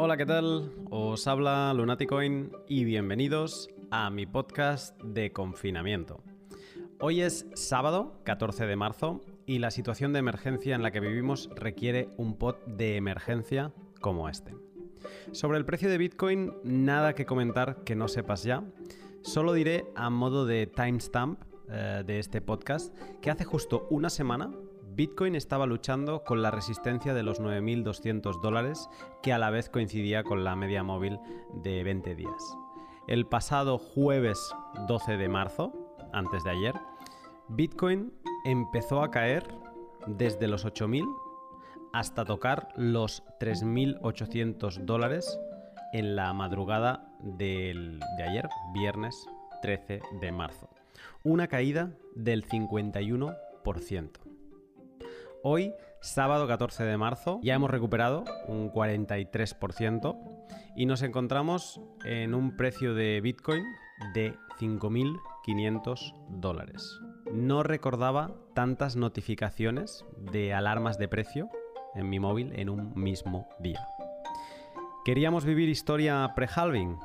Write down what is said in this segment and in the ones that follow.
Hola, ¿qué tal? Os habla Lunaticoin y bienvenidos a mi podcast de confinamiento. Hoy es sábado, 14 de marzo, y la situación de emergencia en la que vivimos requiere un pod de emergencia como este. Sobre el precio de Bitcoin, nada que comentar que no sepas ya. Solo diré a modo de timestamp eh, de este podcast que hace justo una semana Bitcoin estaba luchando con la resistencia de los 9.200 dólares que a la vez coincidía con la media móvil de 20 días. El pasado jueves 12 de marzo, antes de ayer, Bitcoin empezó a caer desde los 8.000 hasta tocar los 3.800 dólares en la madrugada de ayer, viernes 13 de marzo. Una caída del 51%. Hoy, sábado 14 de marzo, ya hemos recuperado un 43% y nos encontramos en un precio de Bitcoin de 5.500 dólares. No recordaba tantas notificaciones de alarmas de precio en mi móvil en un mismo día. ¿Queríamos vivir historia pre-halving?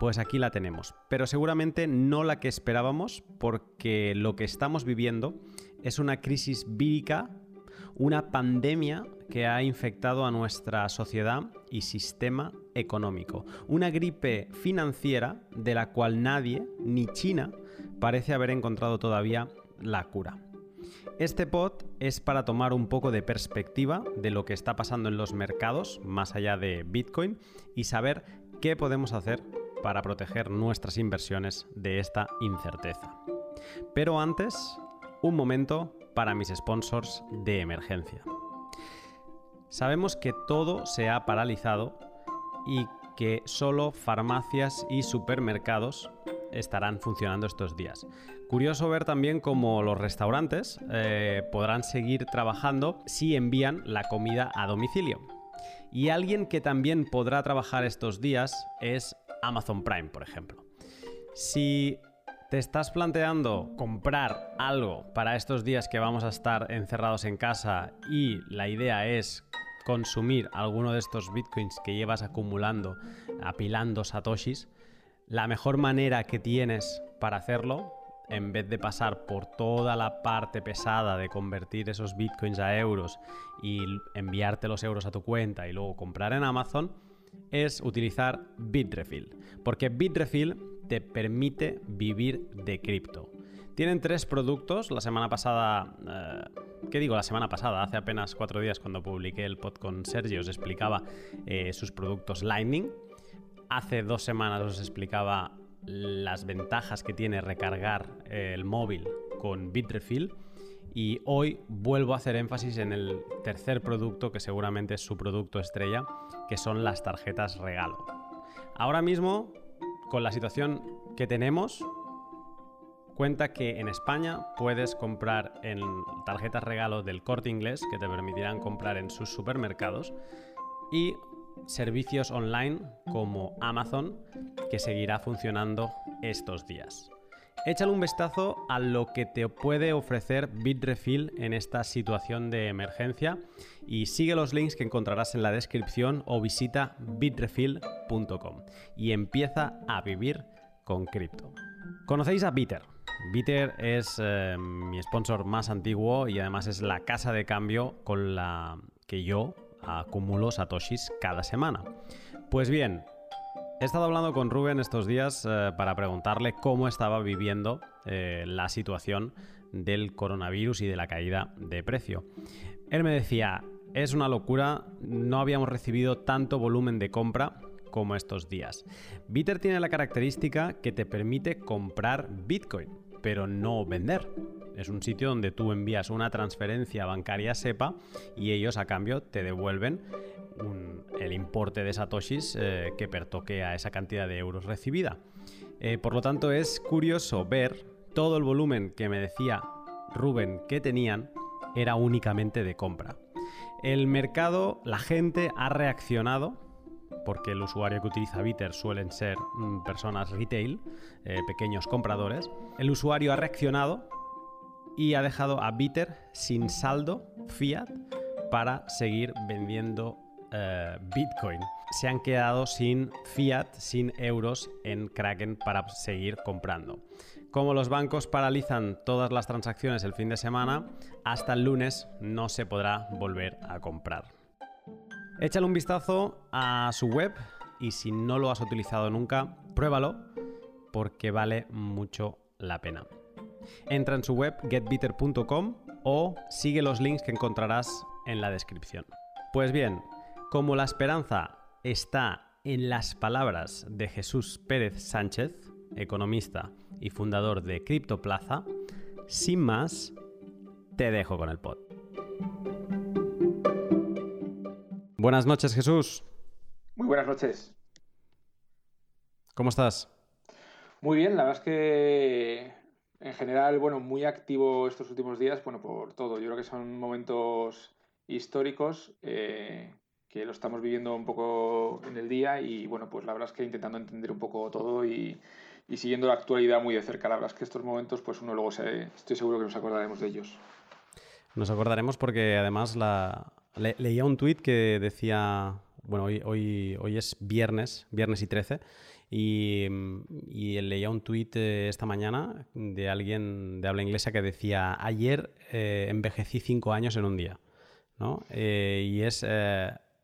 Pues aquí la tenemos, pero seguramente no la que esperábamos porque lo que estamos viviendo es una crisis vírica, una pandemia que ha infectado a nuestra sociedad y sistema económico, una gripe financiera de la cual nadie, ni China, parece haber encontrado todavía la cura. Este pod es para tomar un poco de perspectiva de lo que está pasando en los mercados, más allá de Bitcoin, y saber qué podemos hacer para proteger nuestras inversiones de esta incerteza. Pero antes, un momento para mis sponsors de emergencia. Sabemos que todo se ha paralizado y que solo farmacias y supermercados estarán funcionando estos días. Curioso ver también cómo los restaurantes eh, podrán seguir trabajando si envían la comida a domicilio. Y alguien que también podrá trabajar estos días es Amazon Prime, por ejemplo. Si te estás planteando comprar algo para estos días que vamos a estar encerrados en casa y la idea es consumir alguno de estos bitcoins que llevas acumulando, apilando satoshis, la mejor manera que tienes para hacerlo, en vez de pasar por toda la parte pesada de convertir esos bitcoins a euros y enviarte los euros a tu cuenta y luego comprar en Amazon, es utilizar Bitrefill. Porque Bitrefill te permite vivir de cripto. Tienen tres productos. La semana pasada, eh, ¿qué digo? La semana pasada, hace apenas cuatro días cuando publiqué el pod con Sergio, os explicaba eh, sus productos Lightning Hace dos semanas os explicaba las ventajas que tiene recargar el móvil con Bitrefill y hoy vuelvo a hacer énfasis en el tercer producto que seguramente es su producto estrella, que son las tarjetas regalo. Ahora mismo, con la situación que tenemos, cuenta que en España puedes comprar en tarjetas regalo del corte inglés que te permitirán comprar en sus supermercados y servicios online como Amazon que seguirá funcionando estos días. Échale un vistazo a lo que te puede ofrecer Bitrefill en esta situación de emergencia y sigue los links que encontrarás en la descripción o visita bitrefill.com y empieza a vivir con cripto. ¿Conocéis a Bitter? Bitter es eh, mi sponsor más antiguo y además es la casa de cambio con la que yo acumulo satoshis cada semana. Pues bien, he estado hablando con Rubén estos días eh, para preguntarle cómo estaba viviendo eh, la situación del coronavirus y de la caída de precio. Él me decía, es una locura, no habíamos recibido tanto volumen de compra como estos días. Bitter tiene la característica que te permite comprar Bitcoin, pero no vender. Es un sitio donde tú envías una transferencia bancaria SEPA y ellos a cambio te devuelven el importe de satoshis eh, que pertoque a esa cantidad de euros recibida. Eh, por lo tanto, es curioso ver todo el volumen que me decía Rubén que tenían era únicamente de compra. El mercado, la gente ha reaccionado porque el usuario que utiliza Bitter suelen ser mm, personas retail, eh, pequeños compradores. El usuario ha reaccionado y ha dejado a Bitter sin saldo fiat para seguir vendiendo eh, Bitcoin. Se han quedado sin fiat, sin euros en Kraken para seguir comprando. Como los bancos paralizan todas las transacciones el fin de semana, hasta el lunes no se podrá volver a comprar. Échale un vistazo a su web y si no lo has utilizado nunca, pruébalo porque vale mucho la pena. Entra en su web getbitter.com o sigue los links que encontrarás en la descripción. Pues bien, como la esperanza está en las palabras de Jesús Pérez Sánchez, economista y fundador de Criptoplaza, sin más, te dejo con el pod. Buenas noches, Jesús. Muy buenas noches. ¿Cómo estás? Muy bien, la verdad es que en general, bueno, muy activo estos últimos días, bueno, por todo. Yo creo que son momentos históricos eh, que lo estamos viviendo un poco en el día y bueno, pues la verdad es que intentando entender un poco todo y, siguiendo la actualidad muy de cerca. La verdad es que estos momentos, pues uno luego se, estoy seguro que nos acordaremos de ellos. Nos acordaremos porque además la, leía un tuit que decía, bueno, hoy, hoy, hoy es viernes, viernes y 13, y, leía un tuit eh, esta mañana de alguien de habla inglesa que decía, ayer eh, envejecí cinco años en un día. ¿no? Eh, y es,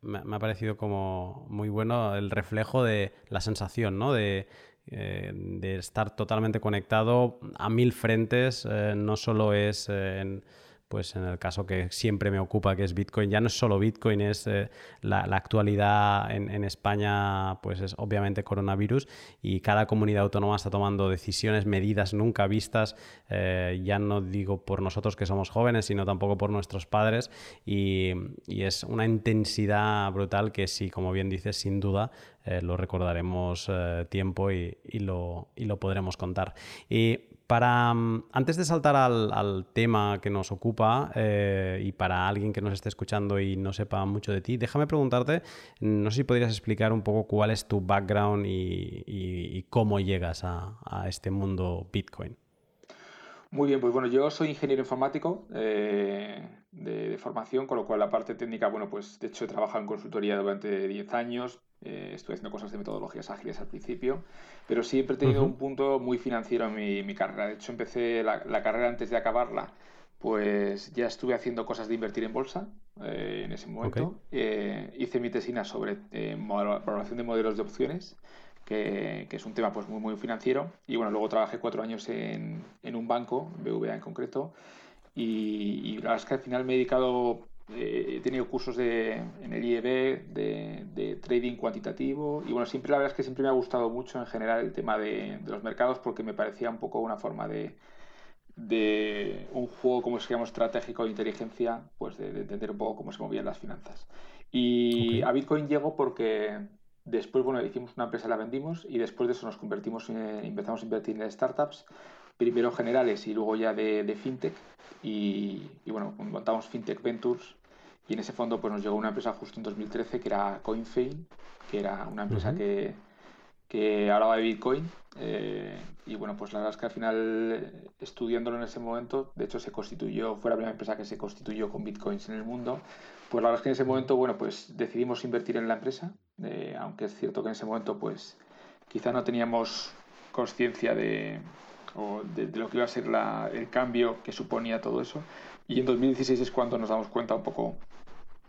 me, ha parecido como muy bueno el reflejo de la sensación, ¿no? De, de estar totalmente conectado a mil frentes, no solo es en pues en el caso que siempre me ocupa, que es Bitcoin, ya no es solo Bitcoin, es eh, la, actualidad en, España, pues es obviamente coronavirus y cada comunidad autónoma está tomando decisiones, medidas nunca vistas, eh, ya no digo por nosotros que somos jóvenes, sino tampoco por nuestros padres y, es una intensidad brutal que sí, como bien dices, sin duda eh, lo recordaremos tiempo y, lo, y, lo, podremos contar. Y para, mm, antes de saltar al, tema que nos ocupa eh, y para alguien que nos esté escuchando y no sepa mucho de ti, déjame preguntarte, no sé si podrías explicar un poco cuál es tu background y, cómo llegas a, este mundo Bitcoin. Muy bien, pues bueno, yo soy ingeniero informático eh, de, formación, con lo cual la parte técnica, bueno, pues de hecho he trabajado en consultoría durante 10 años, eh, estuve haciendo cosas de metodologías ágiles al principio, pero siempre he tenido un punto muy financiero en mi, carrera. De hecho, empecé la, carrera antes de acabarla, pues ya estuve haciendo cosas de invertir en bolsa eh, en ese momento. Eh, hice mi tesina sobre valoración de modelos de opciones. Que, es un tema pues muy muy financiero y bueno luego trabajé cuatro años en, un banco BVA en concreto y, y, la verdad es que al final me he dedicado he tenido cursos de, en el IEB de, trading cuantitativo y bueno, siempre la verdad es que siempre me ha gustado mucho en general el tema de, los mercados porque me parecía un poco una forma de, de un juego como se llama estratégico de inteligencia, pues de, entender un poco cómo se movían las finanzas. Y a Bitcoin llegó porque después, bueno, hicimos una empresa, la vendimos y después de eso nos convertimos, en, empezamos a invertir en startups primero generales y luego ya de, fintech. Y, bueno, montamos Fintech Ventures y en ese fondo pues nos llegó una empresa justo en 2013 que era CoinFein, que era una empresa que, que hablaba de Bitcoin. Eh, y bueno, pues la verdad es que al final, estudiándolo en ese momento, de hecho se constituyó, fue la primera empresa que se constituyó con Bitcoins en el mundo. Pues la verdad es que en ese momento, bueno, pues decidimos invertir en la empresa, eh, aunque es cierto que en ese momento, pues quizá no teníamos conciencia de, o de, lo que iba a ser el cambio que suponía todo eso. Y en 2016 es cuando nos damos cuenta un poco,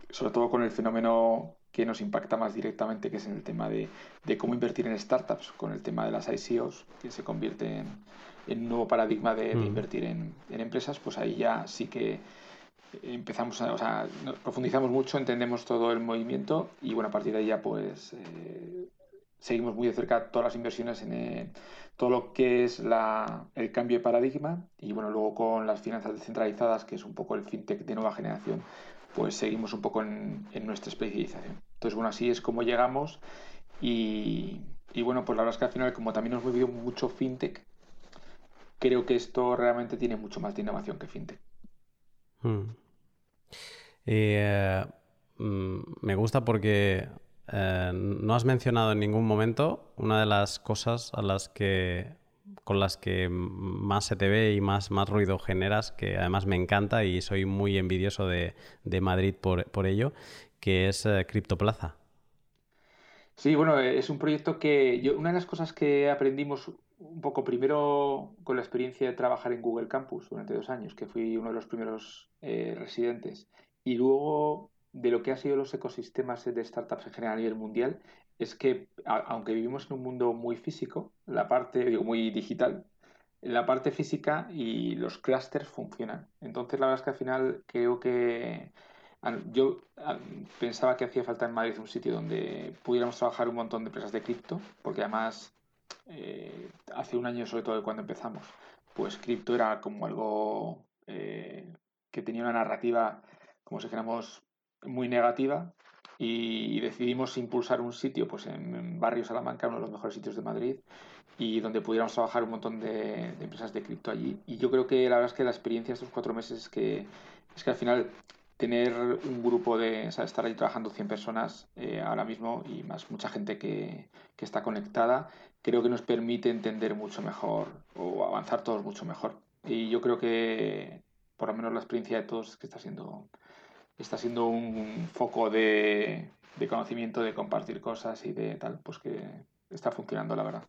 sobre todo con el fenómeno que nos impacta más directamente, que es en el tema de, cómo invertir en startups, con el tema de las ICOs, que se convierte en, un nuevo paradigma de, mm. invertir en, empresas, pues ahí ya sí que empezamos a, o sea, profundizamos mucho, entendemos todo el movimiento y bueno, a partir de ahí ya pues eh, seguimos muy de cerca todas las inversiones en todo lo que es el cambio de paradigma y bueno, luego con las finanzas descentralizadas, que es un poco el fintech de nueva generación, pues seguimos un poco en, nuestra especialización. Entonces, bueno, así es como llegamos y, bueno, pues la verdad es que al final, como también hemos vivido mucho fintech, creo que esto realmente tiene mucho más de innovación que fintech. Hmm. Eh, mm, me gusta porque eh, no has mencionado en ningún momento una de las cosas a las que con las que más se te ve y más, más ruido generas, que además me encanta y soy muy envidioso de, Madrid por, ello, que es eh, Criptoplaza. Sí, bueno, es un proyecto que una de las cosas que aprendimos un poco primero con la experiencia de trabajar en Google Campus durante dos años, que fui uno de los primeros eh, residentes, y luego de lo que han sido los ecosistemas de startups en general a nivel mundial, es que aunque vivimos en un mundo muy físico, la parte, digo, muy digital, la parte física y los clusters funcionan. Entonces, la verdad es que al final creo que yo pensaba que hacía falta en Madrid un sitio donde pudiéramos trabajar un montón de empresas de cripto, porque además eh, hace un año, sobre todo cuando empezamos, pues cripto era como algo eh, que tenía una narrativa, como si dijéramos, muy negativa y, decidimos impulsar un sitio pues en, Barrio Salamanca, uno de los mejores sitios de Madrid, y donde pudiéramos trabajar un montón de, empresas de cripto allí. Y yo creo que la verdad es que la experiencia de estos cuatro meses es que, es que al final tener un grupo de, o sea, estar ahí trabajando 100 personas eh, ahora mismo y más mucha gente que, que, está conectada, creo que nos permite entender mucho mejor o avanzar todos mucho mejor. Y yo creo que por lo menos la experiencia de todos es que está siendo está siendo un foco de, conocimiento, de compartir cosas y de tal, pues que está funcionando, la verdad.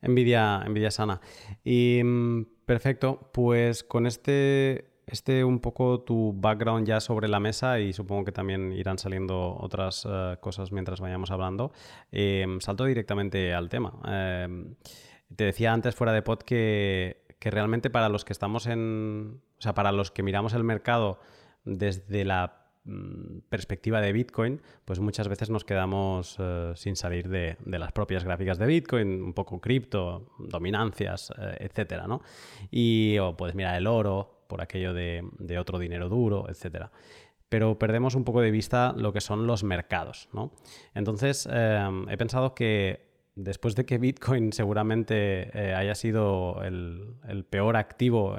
Envidia, envidia sana. Y mm, perfecto, pues con este, este un poco tu background ya sobre la mesa y supongo que también irán saliendo otras eh, cosas mientras vayamos hablando, em, salto directamente al tema. Em, te decía antes fuera de pod que, que realmente para los que estamos en, o sea, para los que miramos el mercado desde la mm, perspectiva de Bitcoin, pues muchas veces nos quedamos eh, sin salir de, las propias gráficas de Bitcoin, un poco cripto, dominancias, eh, etcétera, ¿no? Y o puedes mirar el oro por aquello de, otro dinero duro, etcétera. Pero perdemos un poco de vista lo que son los mercados, ¿no? Entonces, eh, he pensado que después de que Bitcoin seguramente haya sido el, el peor activo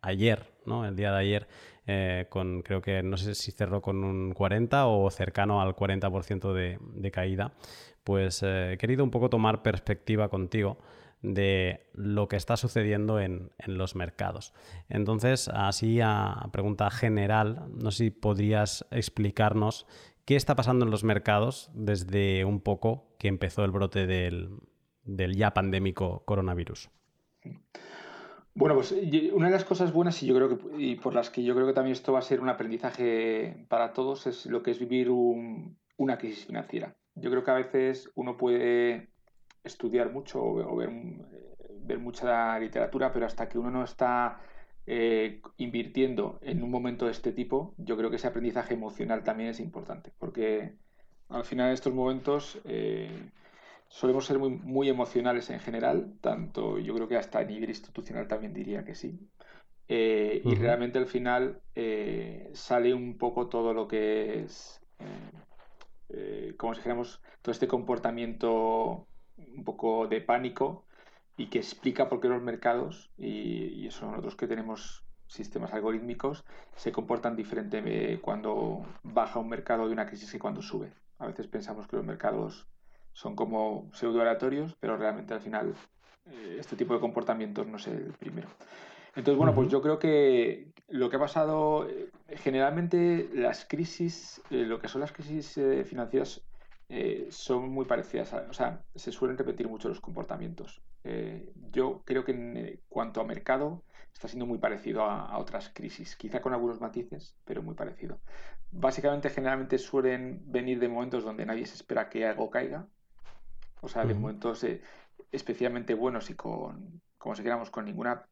ayer, ¿no? El día de ayer eh, con creo que no sé si cerró con un 40 o cercano al 40% de, de, caída, pues eh, he querido un poco tomar perspectiva contigo de lo que está sucediendo en, en, los mercados. Entonces, así a pregunta general, no sé si podrías explicarnos qué está pasando en los mercados desde un poco que empezó el brote del, del ya pandémico coronavirus. Bueno, pues una de las cosas buenas y yo creo que y por las que yo creo que también esto va a ser un aprendizaje para todos es lo que es vivir una crisis financiera. Yo creo que a veces uno puede estudiar mucho o, ver, ver, mucha literatura, pero hasta que uno no está eh, invirtiendo en un momento de este tipo, yo creo que ese aprendizaje emocional también es importante, porque al final de estos momentos eh, solemos ser muy, muy emocionales en general, tanto yo creo que hasta a nivel institucional también diría que sí. Eh, y realmente al final eh, sale un poco todo lo que es, eh, como si dijéramos, todo este comportamiento un poco de pánico y que explica por qué los mercados, y, y eso nosotros que tenemos sistemas algorítmicos, se comportan diferente cuando baja un mercado de una crisis que cuando sube. A veces pensamos que los mercados son como pseudo-oratorios, pero realmente al final eh, este tipo de comportamientos no es el primero. Entonces, bueno, pues yo creo que lo que ha pasado, eh, generalmente las crisis, eh, lo que son las crisis financieras son muy parecidas, o sea, se suelen repetir mucho los comportamientos. yo creo que en cuanto a mercado está siendo muy parecido a, a, otras crisis, quizá con algunos matices, pero muy parecido. Básicamente, generalmente suelen venir de momentos donde nadie se espera que algo caiga, o sea, de momentos eh, especialmente buenos y con, como si queramos, con ninguna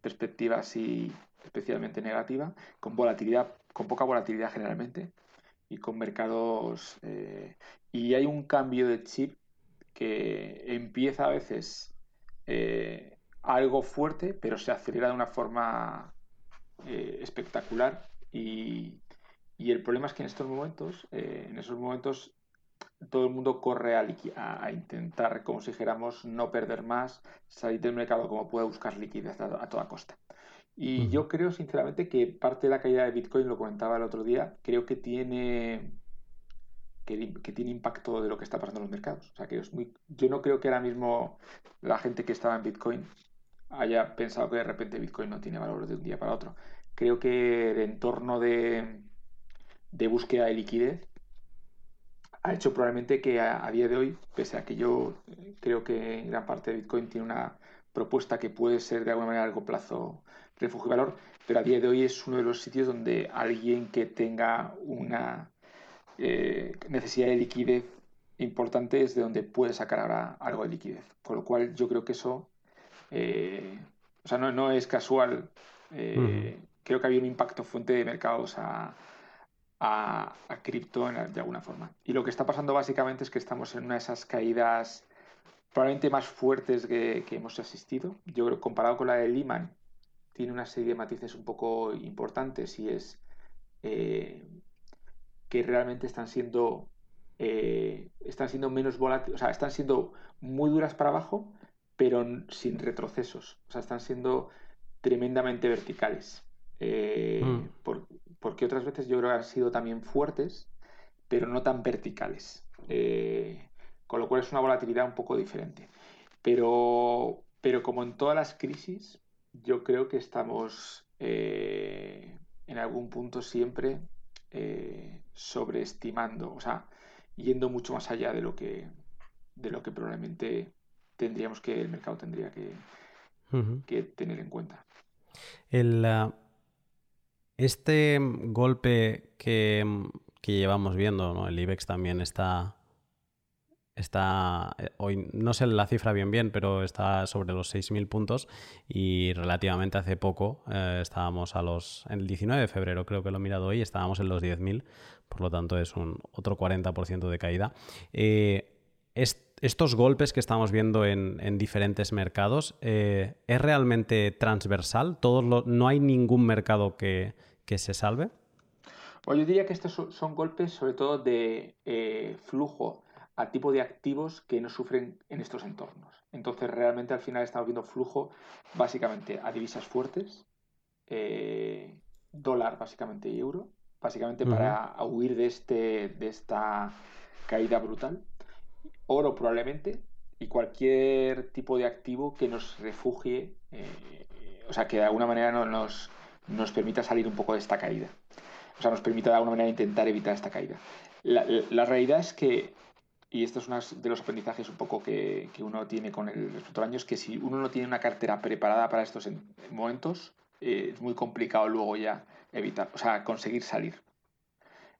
perspectiva así especialmente negativa, con volatilidad, con poca volatilidad generalmente, y con mercados. Eh, y hay un cambio de chip que empieza a veces eh, algo fuerte, pero se acelera de una forma espectacular. Y, y, el problema es que en estos momentos, en esos momentos, todo el mundo corre a, intentar, como si dijéramos, no perder más, salir del mercado como pueda buscar liquidez a, toda costa. Y yo creo sinceramente que parte de la caída de Bitcoin, lo comentaba el otro día, creo que tiene que, tiene impacto de lo que está pasando en los mercados. O sea, que es muy, yo no creo que ahora mismo la gente que estaba en Bitcoin haya pensado que de repente Bitcoin no tiene valor de un día para otro. Creo que el entorno de, de búsqueda de liquidez ha hecho probablemente que a, día de hoy, pese a que yo creo que gran parte de Bitcoin tiene una propuesta que puede ser de alguna manera a largo plazo refugio y valor, pero a día de hoy es uno de los sitios donde alguien que tenga una eh, necesidad de liquidez importante es de donde puede sacar ahora algo de liquidez. Con lo cual yo creo que eso, eh, o sea, no, es casual. Eh, creo que había un impacto fuente de mercados a, a, cripto de alguna forma. Y lo que está pasando básicamente es que estamos en una de esas caídas probablemente más fuertes que, hemos asistido. Yo creo comparado con la de Lehman, tiene una serie de matices un poco importantes y es que realmente están siendo eh, están siendo menos volátiles, o sea, están siendo muy duras para abajo, pero sin retrocesos. O sea, están siendo tremendamente verticales. Eh, mm. Porque otras veces yo creo que han sido también fuertes, pero no tan verticales. Eh, con lo cual es una volatilidad un poco diferente. Pero, pero como en todas las crisis, yo creo que estamos en algún punto siempre eh, sobreestimando, o sea, yendo mucho más allá de lo que, de lo que probablemente tendríamos que, el mercado tendría que, que tener en cuenta. El, ah, este golpe que, que llevamos viendo, ¿no? el IBEX también está está eh, hoy no sé la cifra bien bien, pero está sobre los 6.000 puntos y relativamente hace poco eh, estábamos a los el 19 de febrero creo que lo he mirado hoy, estábamos en los 10.000, por lo tanto es un otro 40% de caída. Eh, estos golpes que estamos viendo en, diferentes mercados, ¿es realmente transversal? ¿Todos ¿No hay ningún mercado que, que se salve? Pues yo diría que estos son golpes sobre todo de flujo a tipo de activos que no sufren en estos entornos. Entonces, realmente al final estamos viendo flujo básicamente a divisas fuertes, eh, dólar básicamente y euro, básicamente para huir de, este, de esta caída brutal, oro probablemente y cualquier tipo de activo que nos refugie, eh, o sea, que de alguna manera nos, nos permita salir un poco de esta caída. O sea, nos permita de alguna manera intentar evitar esta caída. La, la realidad es que y esto es uno de los aprendizajes un poco que, uno tiene con el respecto al año, es que si uno no tiene una cartera preparada para estos momentos, eh, es muy complicado luego ya evitar, o sea, conseguir salir.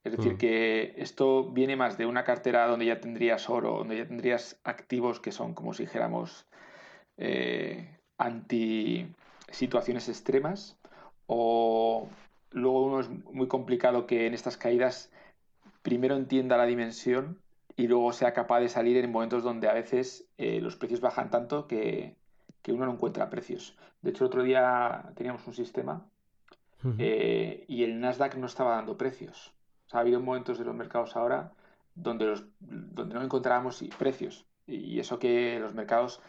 Es decir, mm. que esto viene más de una cartera donde ya tendrías oro, donde ya tendrías activos que son, como si dijéramos, eh, anti situaciones extremas, o luego uno es muy complicado que en estas caídas primero entienda la dimensión y luego sea capaz de salir en momentos donde a veces eh, los precios bajan tanto que, uno no encuentra precios. De hecho, el otro día teníamos un sistema eh, y el Nasdaq no estaba dando precios. Ha habido momentos de los mercados ahora donde, los, donde no encontrábamos precios. Y eso que los mercados,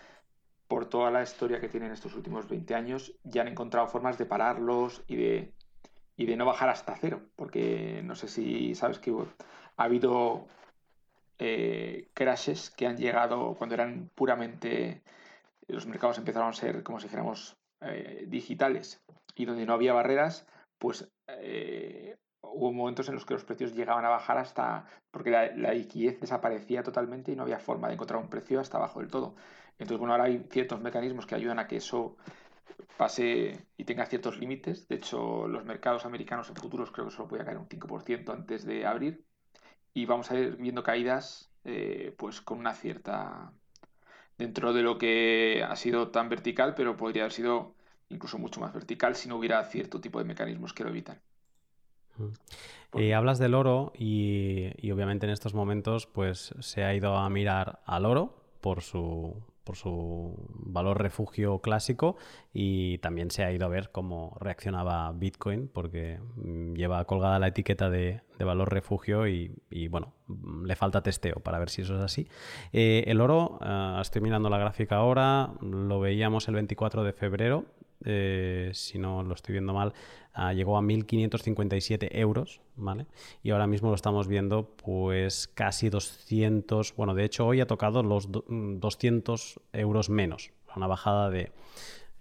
por toda la historia que tienen estos últimos 20 años, ya han encontrado formas de pararlos y de, y de no bajar hasta cero. Porque no sé si sabes que ha habido eh, crashes que han llegado cuando eran puramente los mercados empezaron a ser, como si dijéramos, eh, digitales y donde no había barreras, pues eh, hubo momentos en los que los precios llegaban a bajar hasta porque la, liquidez desaparecía totalmente y no había forma de encontrar un precio hasta abajo del todo. Entonces, bueno, ahora hay ciertos mecanismos que ayudan a que eso pase y tenga ciertos límites. De hecho, los mercados americanos en futuros creo que solo puede caer un 5% antes de abrir y vamos a ir viendo caídas eh, pues con una cierta dentro de lo que ha sido tan vertical, pero podría haber sido incluso mucho más vertical si no hubiera cierto tipo de mecanismos que lo evitan. Eh, hablas del oro y, y, obviamente en estos momentos pues se ha ido a mirar al oro por su, por su valor refugio clásico y también se ha ido a ver cómo reaccionaba Bitcoin porque mm, lleva colgada la etiqueta de, valor refugio y, bueno, mm, le falta testeo para ver si eso es así. Eh, el oro, eh, estoy mirando la gráfica ahora, lo veíamos el 24 de febrero eh, si no lo estoy viendo mal, ah, llegó a 1.557 euros, ¿vale? Y ahora mismo lo estamos viendo pues casi 200, bueno, de hecho hoy ha tocado los 200 mm, euros menos, una bajada de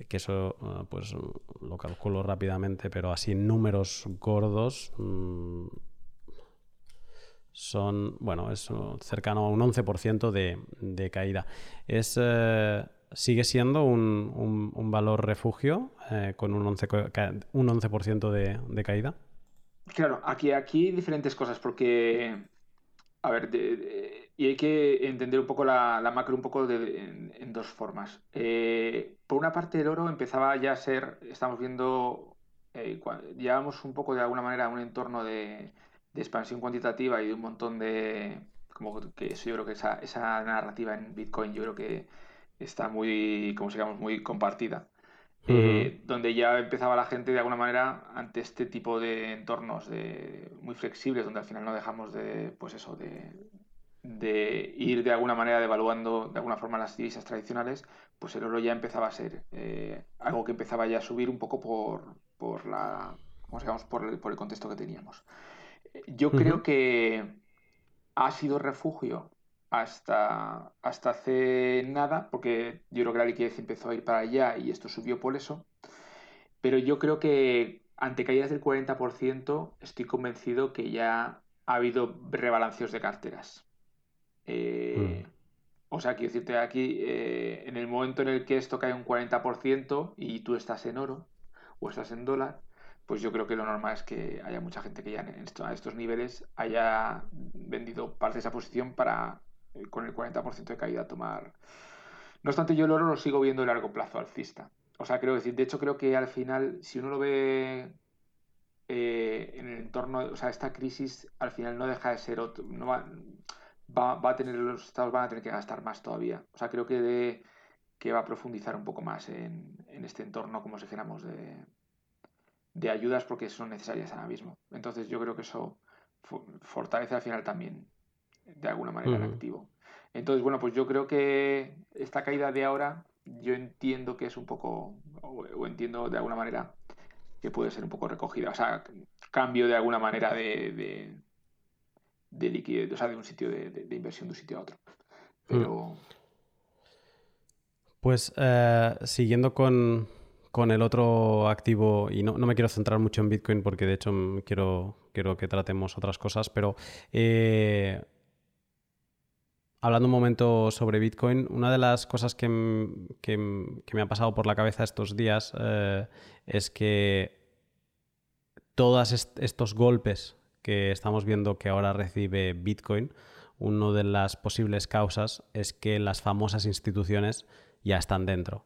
que eso ah, pues lo calculo rápidamente, pero así números gordos mm, son, bueno, es cercano a un 11% de, de, caída. Es, eh, sigue siendo un, un, valor refugio eh, con un 11%, un 11 de, de, caída. Claro, aquí, aquí diferentes cosas, porque, a ver, y hay que entender un poco la, la macro un poco en, en, dos formas. Eh, por una parte, el oro empezaba ya a ser, estamos viendo, eh, llevábamos un poco de alguna manera un entorno de, de, expansión cuantitativa y de un montón de, como que eso yo creo que esa, esa narrativa en Bitcoin yo creo que está muy, como digamos, muy compartida. Eh, donde ya empezaba la gente de alguna manera ante este tipo de entornos de, muy flexibles, donde al final no dejamos de, pues eso, de, de ir de alguna manera devaluando de alguna forma las divisas tradicionales, pues el oro ya empezaba a ser eh, algo que empezaba ya a subir un poco por, por la, digamos, por el, por el contexto que teníamos. Yo creo que ha sido refugio hasta, hasta hace nada, porque yo creo que la liquidez empezó a ir para allá y esto subió por eso. Pero yo creo que ante caídas del 40% estoy convencido que ya ha habido rebalanceos de carteras. Eh, mm. O sea, quiero decirte aquí, eh, en el momento en el que esto cae un 40% y tú estás en oro o estás en dólar, pues yo creo que lo normal es que haya mucha gente que ya en a estos niveles haya vendido parte de esa posición para con el 40% de caída tomar. No obstante, yo el oro lo sigo viendo a largo plazo alcista. O sea, creo decir, de hecho creo que al final, si uno lo ve eh, en el entorno, o sea, esta crisis al final no deja de ser otro, va, a tener, los estados van a tener que gastar más todavía. O sea, creo que, que va a profundizar un poco más en, en este entorno, como si dijéramos, de, de ayudas porque son necesarias ahora mismo. Entonces yo creo que eso fortalece al final también de alguna manera en activo. Entonces, bueno, pues yo creo que esta caída de ahora, yo entiendo que es un poco, o, entiendo de alguna manera que puede ser un poco recogida, o sea, cambio de alguna manera de, de, liquidez, o sea, de un sitio de, inversión de un sitio a otro. Pero... Pues eh, siguiendo con, con, el otro activo, y no, no, me quiero centrar mucho en Bitcoin porque de hecho quiero, quiero que tratemos otras cosas, pero eh, hablando un momento sobre Bitcoin, una de las cosas que, me ha pasado por la cabeza estos días eh, es que todos estos golpes que estamos viendo que ahora recibe Bitcoin, una de las posibles causas es que las famosas instituciones ya están dentro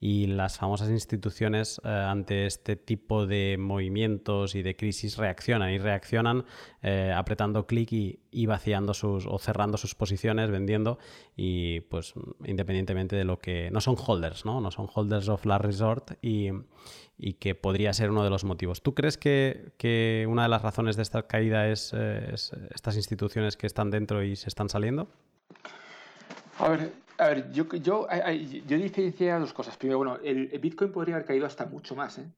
y las famosas instituciones eh, ante este tipo de movimientos y de crisis reaccionan y reaccionan eh, apretando clic y, vaciando sus o cerrando sus posiciones, vendiendo y pues independientemente de lo que no son holders, no, no son holders of last resort y, que podría ser uno de los motivos. ¿Tú crees que, una de las razones de esta caída es, eh, es estas instituciones que están dentro y se están saliendo? A ver, a ver, yo, yo, yo diferenciaría dos cosas. Primero, bueno, el, Bitcoin podría haber caído hasta mucho más, ¿eh?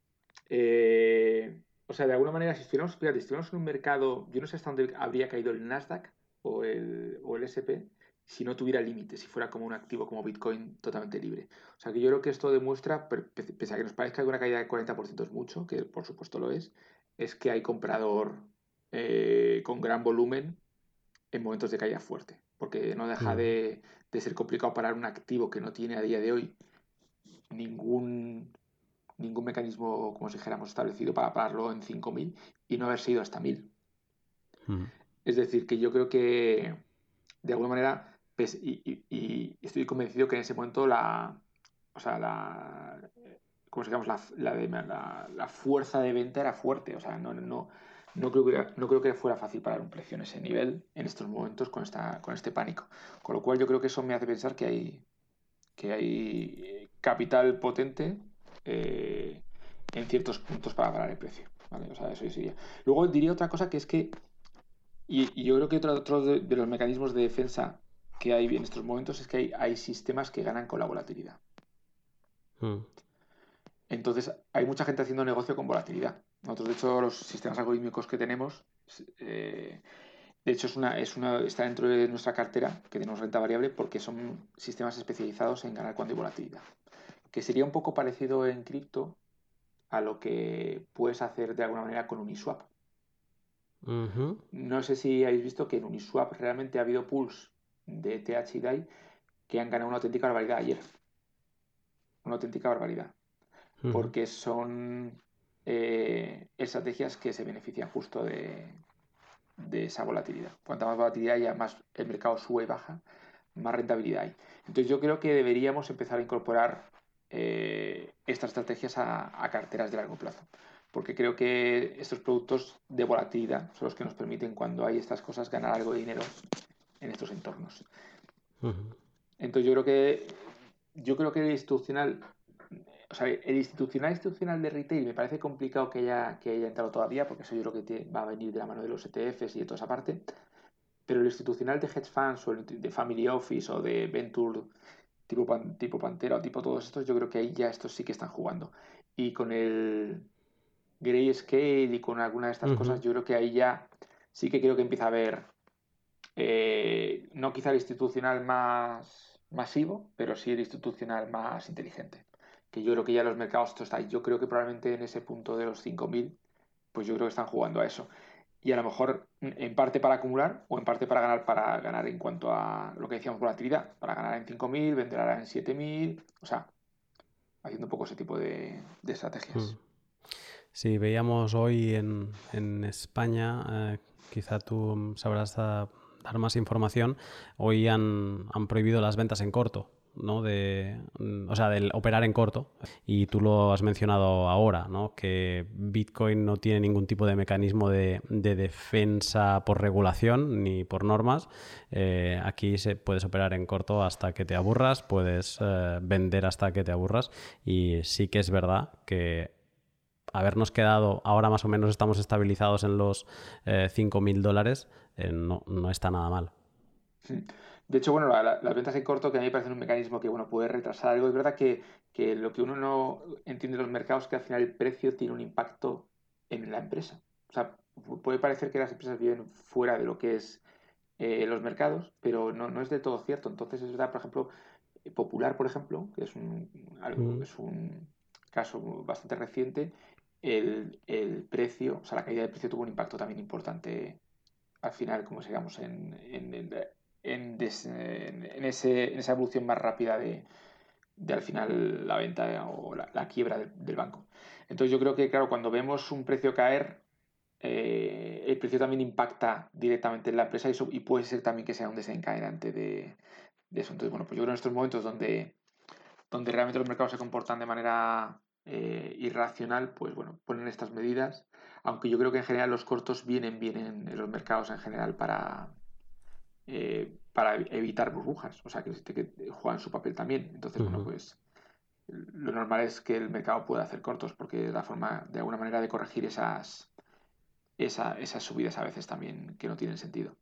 ¿eh? o sea, de alguna manera, si estuviéramos, fíjate, si estuviéramos en un mercado, yo no sé hasta dónde habría caído el Nasdaq o el, o el SP si no tuviera límites, si fuera como un activo como Bitcoin totalmente libre. O sea, que yo creo que esto demuestra, pese a que nos parezca que una caída de 40% es mucho, que por supuesto lo es, es que hay comprador eh, con gran volumen en momentos de caída fuerte, porque no deja de, de ser complicado parar un activo que no tiene a día de hoy ningún, ningún mecanismo, como si dijéramos, establecido para pararlo en 5.000 y no haber sido hasta 1.000. Hmm. Es decir, que yo creo que de alguna manera, pues, y, estoy convencido que en ese momento la, o sea, la, ¿cómo se llama? La, la, la, fuerza de venta era fuerte, o sea, no, no, no creo, que, no creo que fuera fácil parar un precio en ese nivel en estos momentos con, esta, con este pánico. Con lo cual yo creo que eso me hace pensar que hay, que hay capital potente eh, en ciertos puntos para parar el precio. ¿vale? O sea, eso sería. Luego diría otra cosa que es que, y, yo creo que otro, otro de, los mecanismos de defensa que hay en estos momentos es que hay, hay sistemas que ganan con la volatilidad. Hmm. Entonces, hay mucha gente haciendo negocio con volatilidad. Nosotros, de hecho, los sistemas algorítmicos que tenemos, eh, de hecho, es una, es una, está dentro de nuestra cartera, que tenemos renta variable, porque son sistemas especializados en ganar cuando hay volatilidad. Que sería un poco parecido en cripto a lo que puedes hacer de alguna manera con Uniswap. No sé si habéis visto que en Uniswap realmente ha habido pools de TH y DAI que han ganado una auténtica barbaridad ayer. Una auténtica barbaridad. Porque son eh, estrategias que se benefician justo de, de esa volatilidad. Cuanta más volatilidad haya, más el mercado sube y baja, más rentabilidad hay. Entonces yo creo que deberíamos empezar a incorporar eh, estas estrategias a, carteras de largo plazo. Porque creo que estos productos de volatilidad son los que nos permiten, cuando hay estas cosas, ganar algo de dinero en estos entornos. Entonces yo creo que yo creo que el institucional, o sea, el institucional institucional de retail me parece complicado que haya, que haya entrado todavía, porque eso yo creo que va a venir de la mano de los ETFs y de toda esa parte. Pero el institucional de hedge funds o de family office o de venture tipo, tipo Pantera o tipo todos estos, yo creo que ahí ya estos sí que están jugando. Y con el Grayscale y con alguna de estas cosas, yo creo que ahí ya sí que creo que empieza a haber, eh, no quizá el institucional más masivo, pero sí el institucional más inteligente. Que yo creo que ya los mercados, esto está Yo creo que probablemente en ese punto de los 5.000, pues yo creo que están jugando a eso y a lo mejor en parte para acumular o en parte para ganar para ganar en cuanto a lo que decíamos volatilidad, para ganar en 5.000, vender en 7.000, o sea, haciendo un poco ese tipo de, estrategias. Hmm. Sí, veíamos hoy en, en España, eh, quizá tú sabrás dar más información, hoy han, han prohibido las ventas en corto. ¿No? De, o sea, del operar en corto. Y tú lo has mencionado ahora, ¿no? Que Bitcoin no tiene ningún tipo de mecanismo de, defensa por regulación ni por normas. Eh, aquí se puedes operar en corto hasta que te aburras, puedes eh, vender hasta que te aburras. Y sí que es verdad que habernos quedado, ahora más o menos estamos estabilizados en los eh, 5.000 dólares, eh, no, no está nada mal. De hecho, bueno, las ventas en corto que a mí me parecen un mecanismo que bueno, puede retrasar algo. Es verdad que, lo que uno no entiende de los mercados es que al final el precio tiene un impacto en la empresa. O sea, puede parecer que las empresas viven fuera de lo que es eh, los mercados, pero no, no es de todo cierto. Entonces, es verdad, por ejemplo, Popular, por ejemplo, que es un, algo, es un caso bastante reciente, el, precio, o sea, la caída del precio tuvo un impacto también importante al final, como digamos, en, en, en, en, ese, en esa evolución más rápida de, de, al final la venta o la, quiebra del, banco. Entonces yo creo que, claro, cuando vemos un precio caer, eh, el precio también impacta directamente en la empresa y, puede ser también que sea un desencadenante de, de, eso. Entonces, bueno, pues yo creo en estos momentos donde, donde realmente los mercados se comportan de manera eh, irracional, pues bueno, ponen estas medidas, aunque yo creo que en general los cortos vienen bien en los mercados en general para, eh, para evitar burbujas, o sea, que, que juegan su papel también. Entonces, bueno, pues lo normal es que el mercado pueda hacer cortos porque es la forma, de alguna manera, de corregir esas, esas subidas a veces también que no tienen sentido.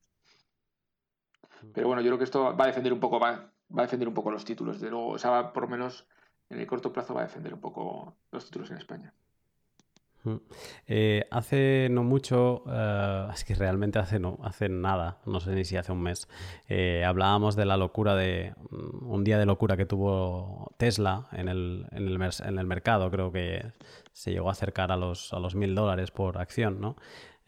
Pero bueno, yo creo que esto va a defender un poco, va, va a defender un poco los títulos. De luego, o sea, por lo menos en el corto plazo va a defender un poco los títulos en España. Eh, hace no mucho, eh, es que realmente hace, no, hace nada, no sé ni si hace un mes, eh, hablábamos de la locura de mm, un día de locura que tuvo Tesla en el, en el, en el mercado, creo que se llegó a acercar a los, a los mil dólares por acción, ¿no?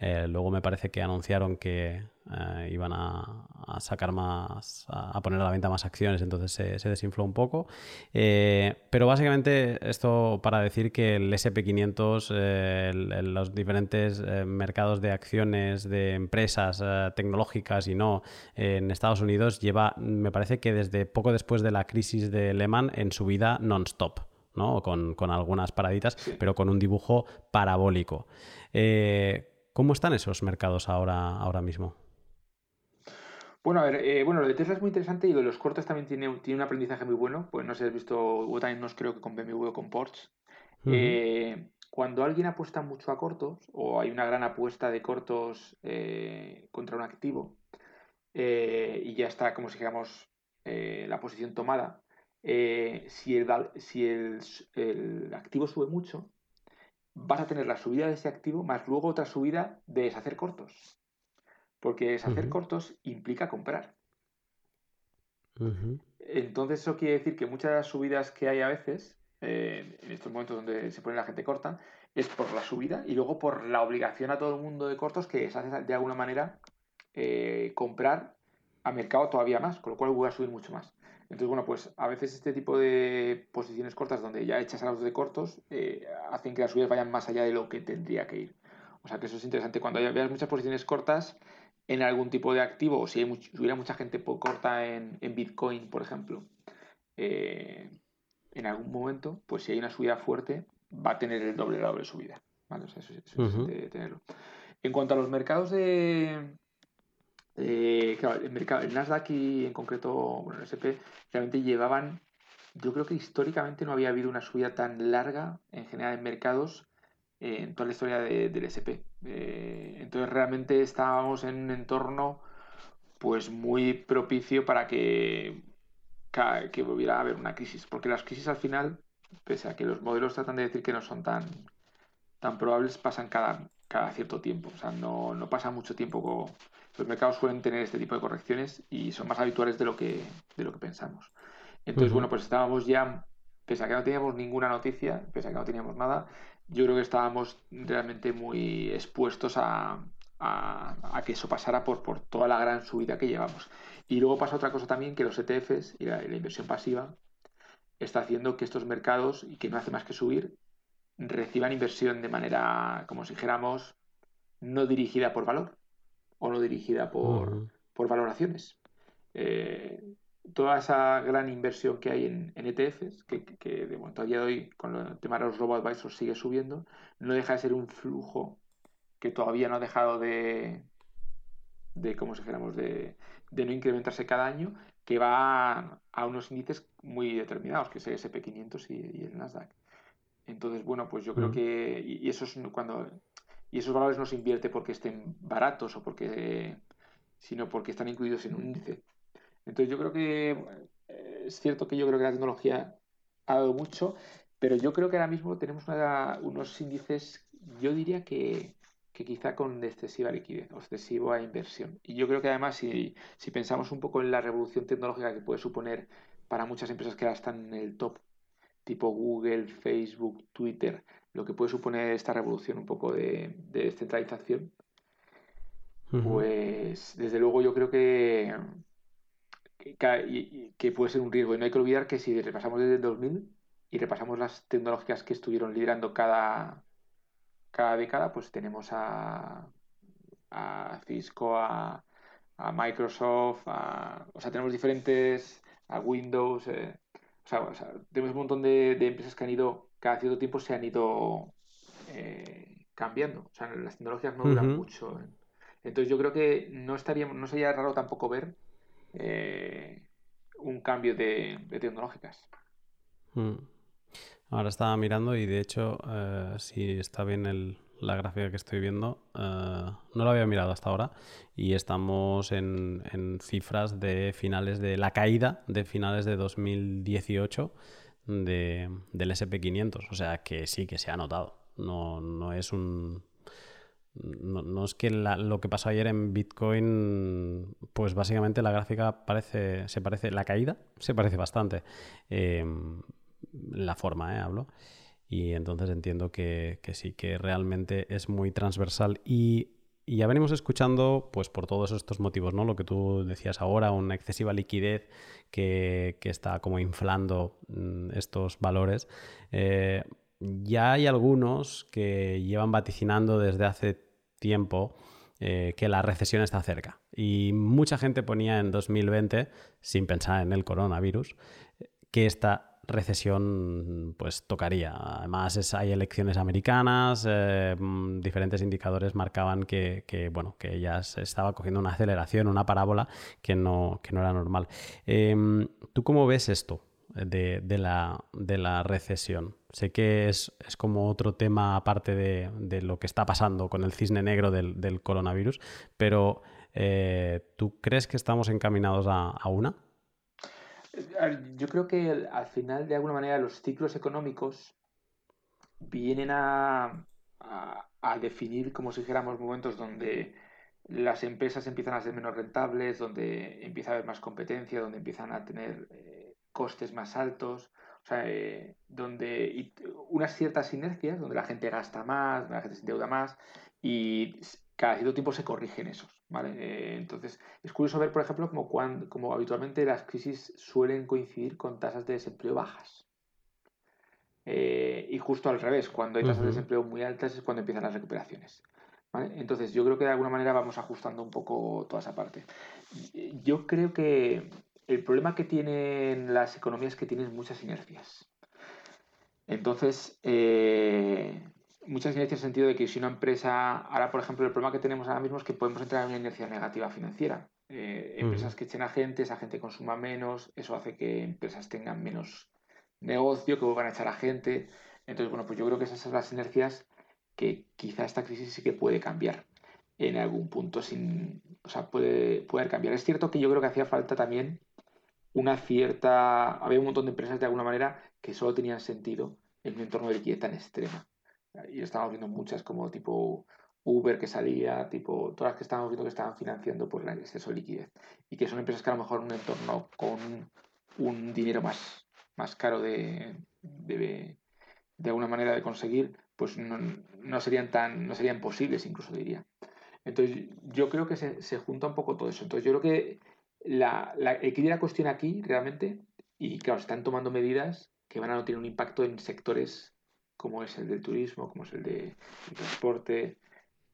Luego me parece que anunciaron que eh, iban a, sacar más, a, poner a la venta más acciones, entonces se, desinfló un poco. Eh, pero básicamente esto para decir que el SP500, eh, los diferentes mercados de acciones de empresas tecnológicas y no en Estados Unidos lleva, me parece que desde poco después de la crisis de Lehman en su vida non-stop. ¿no? Con, con, algunas paraditas, pero con un dibujo parabólico. ¿Cómo están esos mercados ahora, ahora mismo? Bueno, a ver, eh, bueno, lo de Tesla es muy interesante y lo de los cortos también tiene, tiene un aprendizaje muy bueno. Pues no sé si has visto, hubo también nos creo que con BMW o con Porsche. Eh, cuando alguien apuesta mucho a cortos o hay una gran apuesta de cortos eh, contra un activo y ya está, como si digamos, la posición tomada, si, el, si el, activo sube mucho, vas a tener la subida de ese activo más luego otra subida de deshacer cortos. Porque deshacer cortos implica comprar. Entonces eso quiere decir que muchas de las subidas que hay a veces, eh, en estos momentos donde se pone la gente corta, es por la subida y luego por la obligación a todo el mundo de cortos que se hace de alguna manera eh, comprar a mercado todavía más, con lo cual voy a subir mucho más. Entonces, bueno, pues a veces este tipo de posiciones cortas donde ya echas a los de cortos eh, hacen que las subidas vayan más allá de lo que tendría que ir. O sea que eso es interesante. Cuando veas muchas posiciones cortas en algún tipo de activo, o si, hubiera mucha gente corta en, Bitcoin, por ejemplo, eh, en algún momento, pues si hay una subida fuerte, va a tener el doble la doble subida. ¿vale? O sea, eso, es de tenerlo. En cuanto a los mercados de, eh, el, mercado, el Nasdaq y en concreto el SP realmente llevaban, yo creo que históricamente no había habido una subida tan larga en general en mercados eh, en toda la historia del SP. Eh, entonces realmente estábamos en un entorno pues muy propicio para que, que volviera a haber una crisis, porque las crisis al final, pese a que los modelos tratan de decir que no son tan, tan probables, pasan cada, cada cierto tiempo, o sea, no, no pasa mucho tiempo con los mercados suelen tener este tipo de correcciones y son más habituales de lo que, de lo que pensamos. Entonces, bueno, pues estábamos ya, pese a que no teníamos ninguna noticia, pese a que no teníamos nada, yo creo que estábamos realmente muy expuestos a, a, que eso pasara por, por toda la gran subida que llevamos. Y luego pasa otra cosa también, que los ETFs y la, inversión pasiva está haciendo que estos mercados, y que no hace más que subir, reciban inversión de manera, como si dijéramos, no dirigida por valor, o no dirigida por, valoraciones. Eh, toda esa gran inversión que hay en, ETFs, que, de momento a día de hoy con el tema de los robo-advisors sigue subiendo, no deja de ser un flujo que todavía no ha dejado de, de como si dijéramos, de, de no incrementarse cada año, que va a, unos índices muy determinados, que es el SP500 y, el Nasdaq. Entonces, bueno, pues yo creo que, y, eso es cuando y esos valores no se invierte porque estén baratos o porque sino porque están incluidos en un índice. Entonces yo creo que eh, es cierto que yo creo que la tecnología ha dado mucho, pero yo creo que ahora mismo tenemos unos índices, yo diría que, quizá con excesiva liquidez excesiva inversión. Y yo creo que además si, si pensamos un poco en la revolución tecnológica que puede suponer para muchas empresas que ahora están en el top, tipo Google, Facebook, Twitter, lo que puede suponer esta revolución un poco de, descentralización, pues desde luego yo creo que, que, puede ser un riesgo. Y no hay que olvidar que si repasamos desde el 2000 y repasamos las tecnologías que estuvieron liderando cada, cada década, pues tenemos a, a Cisco, a, Microsoft, o sea, tenemos diferentes, a Windows, eh, o, sea, tenemos un montón de, de empresas que han ido cada cierto tiempo se han ido eh, cambiando. O sea, las tecnologías no duran mucho. Entonces yo creo que no estaría, no sería raro tampoco ver eh, un cambio de, tecnológicas. Mm. Ahora estaba mirando y de hecho, eh, si está bien la gráfica que estoy viendo, no lo había mirado hasta ahora y estamos en, en, cifras de finales de la caída de finales de 2018 de, del SP500. O sea que sí que se ha notado. No, no es un. No, es que lo que pasó ayer en Bitcoin, pues básicamente la gráfica parece, se parece, la caída se parece bastante. Eh, la forma, ¿eh? Hablo. Y entonces entiendo que, que sí, que realmente es muy transversal y ya venimos escuchando, pues por todos estos motivos, ¿no? Lo que tú decías ahora, una excesiva liquidez que, está como inflando mm, estos valores. Eh, ya hay algunos que llevan vaticinando desde hace tiempo eh, que la recesión está cerca. Y mucha gente ponía en 2020, sin pensar en el coronavirus, que esta recesión pues tocaría. Además hay elecciones americanas, eh, mm, diferentes indicadores marcaban que, bueno, que ya se estaba cogiendo una aceleración, una parábola que no, que no era normal. Em, ¿Tú cómo ves esto de, la, de la, recesión? Sé que es, como otro tema aparte de, lo que está pasando con el cisne negro del, coronavirus, pero eh, ¿tú crees que estamos encaminados a una? Yo creo que al final, de alguna manera, los ciclos económicos vienen a, a, definir, como si dijéramos, momentos donde las empresas empiezan a ser menos rentables, donde empieza a haber más competencia, donde empiezan a tener eh, costes más altos, o sea, eh, donde unas ciertas inercias, donde la gente gasta más, donde la gente se endeuda más y cada cierto tiempo se corrigen esos, ¿vale? Eh, entonces, es curioso ver, por ejemplo, como, cuando, como habitualmente las crisis suelen coincidir con tasas de desempleo bajas. y justo al revés, cuando hay tasas de desempleo muy altas es cuando empiezan las recuperaciones. Entonces, yo creo que de alguna manera vamos ajustando un poco toda esa parte. Yo creo que el problema que tienen las economías es que tienen muchas inercias. Entonces, eh, muchas inercias en el sentido de que si una empresa, ahora por ejemplo, el problema que tenemos ahora mismo es que podemos entrar en una inercia negativa financiera. Eh, empresas que echen a gente, esa gente consuma menos, eso hace que empresas tengan menos negocio, que vuelvan a echar a gente. Entonces, bueno, pues yo creo que esas son las inercias que quizá esta crisis sí que puede cambiar en algún punto, sin, o sea, puede, poder cambiar. Es cierto que yo creo que hacía falta también una cierta, había un montón de empresas de alguna manera que solo tenían sentido en un entorno de liquidez tan extrema. Y estamos viendo muchas como tipo Uber que salía, tipo todas las que estábamos viendo que estaban financiando por el exceso de liquidez. Y que son empresas que a lo mejor en un entorno con un dinero más, más caro de, de, de alguna manera de conseguir, pues no, serían tan, no serían posibles, incluso diría. Entonces, yo creo que se, junta un poco todo eso. Entonces, yo creo que la, la, que la cuestión aquí realmente, y claro, están tomando medidas que van a no tener un impacto en sectores como es el del turismo, como es el del transporte,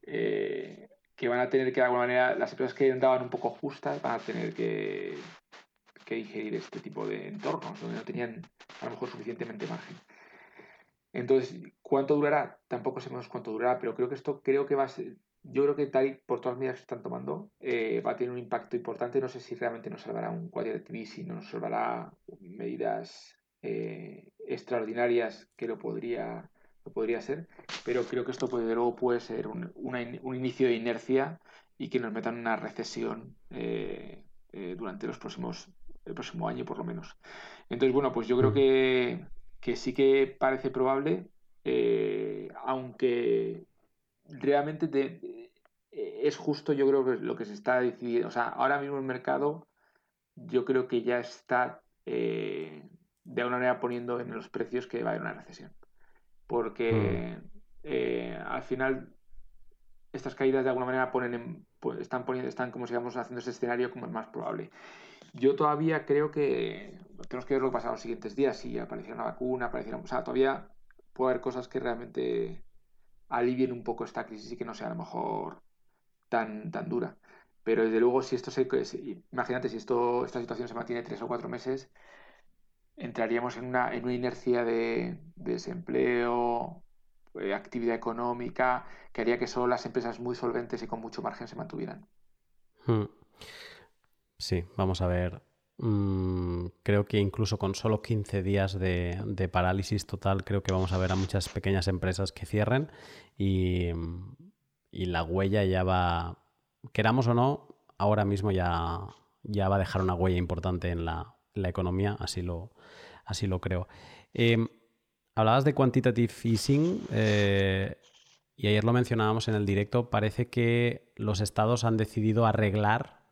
eh, que van a tener que de alguna manera, las empresas que andaban un poco justas van a tener que, que digerir este tipo de entornos donde no tenían a lo mejor suficientemente margen. Entonces, ¿cuánto durará? Tampoco sabemos cuánto durará, pero creo que esto creo que va a ser, yo creo que tal y por todas las medidas que están tomando, eh, va a tener un impacto importante. No sé si realmente nos salvará un quantitative easing, nos salvará medidas eh, extraordinarias que lo podría, lo podría ser, pero creo que esto puede, luego puede ser un, un inicio de inercia y que nos metan en una recesión eh, durante los próximos, el próximo año por lo menos. Entonces, bueno, pues yo creo mm. que que sí que parece probable, eh, aunque realmente eh, es justo, yo creo que lo que se está decidiendo. O sea, ahora mismo el mercado, yo creo que ya está eh, de alguna manera poniendo en los precios que va a haber una recesión. Porque mm. al final estas caídas de alguna manera ponen pues, están poniendo, están como sigamos haciendo ese escenario como el más probable. Yo todavía creo que tenemos que ver lo que pasa en los siguientes días, si apareciera una vacuna, apareciera... O sea, todavía puede haber cosas que realmente alivien un poco esta crisis y que no sea a lo mejor tan, tan dura. Pero desde luego, si esto se... Imagínate, si esto, esta situación se mantiene tres o cuatro meses, entraríamos en una, en una inercia de, desempleo, de actividad económica, que haría que solo las empresas muy solventes y con mucho margen se mantuvieran. Hmm. Sí, vamos a ver Mm, creo que incluso con solo 15 días de, parálisis total, creo que vamos a ver a muchas pequeñas empresas que cierren y, la huella ya va, queramos o no, ahora mismo ya, ya va a dejar una huella importante en la, economía, así lo, así lo creo. Em, hablabas de quantitative easing eh, y ayer lo mencionábamos en el directo, parece que los estados han decidido arreglar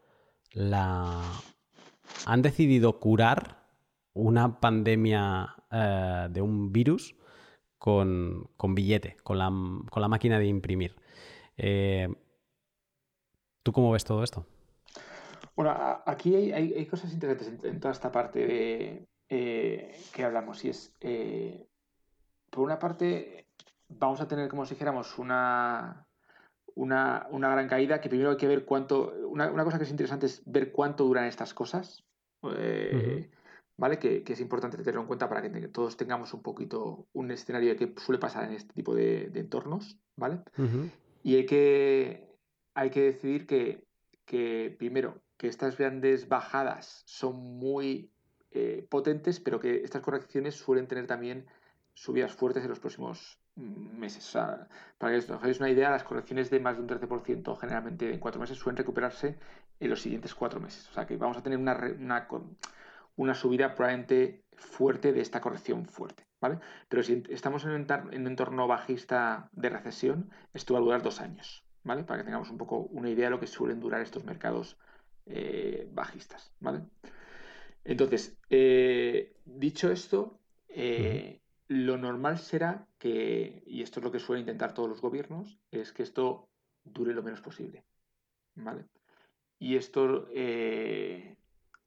la, han decidido curar una pandemia eh, de un virus con, billete, con la, máquina de imprimir. Eh, ¿Tú cómo ves todo esto? Bueno, aquí hay, cosas interesantes en, toda esta parte de, eh, que hablamos. Y es, por una parte, vamos a tener, como si dijéramos, una, una, gran caída, que primero hay que ver cuánto, una, cosa que es interesante es ver cuánto duran estas cosas, eh, ¿vale? Que, es importante tenerlo en cuenta para que todos tengamos un poquito un escenario de qué suele pasar en este tipo de, entornos, ¿vale? Y hay que, hay que decidir que, que, primero, que estas grandes bajadas son muy eh, potentes, pero que estas correcciones suelen tener también subidas fuertes en los próximos meses. para que os hagáis una idea, las correcciones de más de un 13% generalmente en cuatro meses suelen recuperarse en los siguientes cuatro meses. O sea que vamos a tener una, una subida probablemente fuerte de esta corrección fuerte. ¿vale? Pero si estamos en un, entorno bajista de recesión, esto va a durar dos años, ¿vale? Para que tengamos un poco una idea de lo que suelen durar estos mercados eh, bajistas, ¿vale? Entonces, eh, dicho esto, eh, lo normal será que, y esto es lo que suelen intentar todos los gobiernos, es que esto dure lo menos posible, ¿vale? Y esto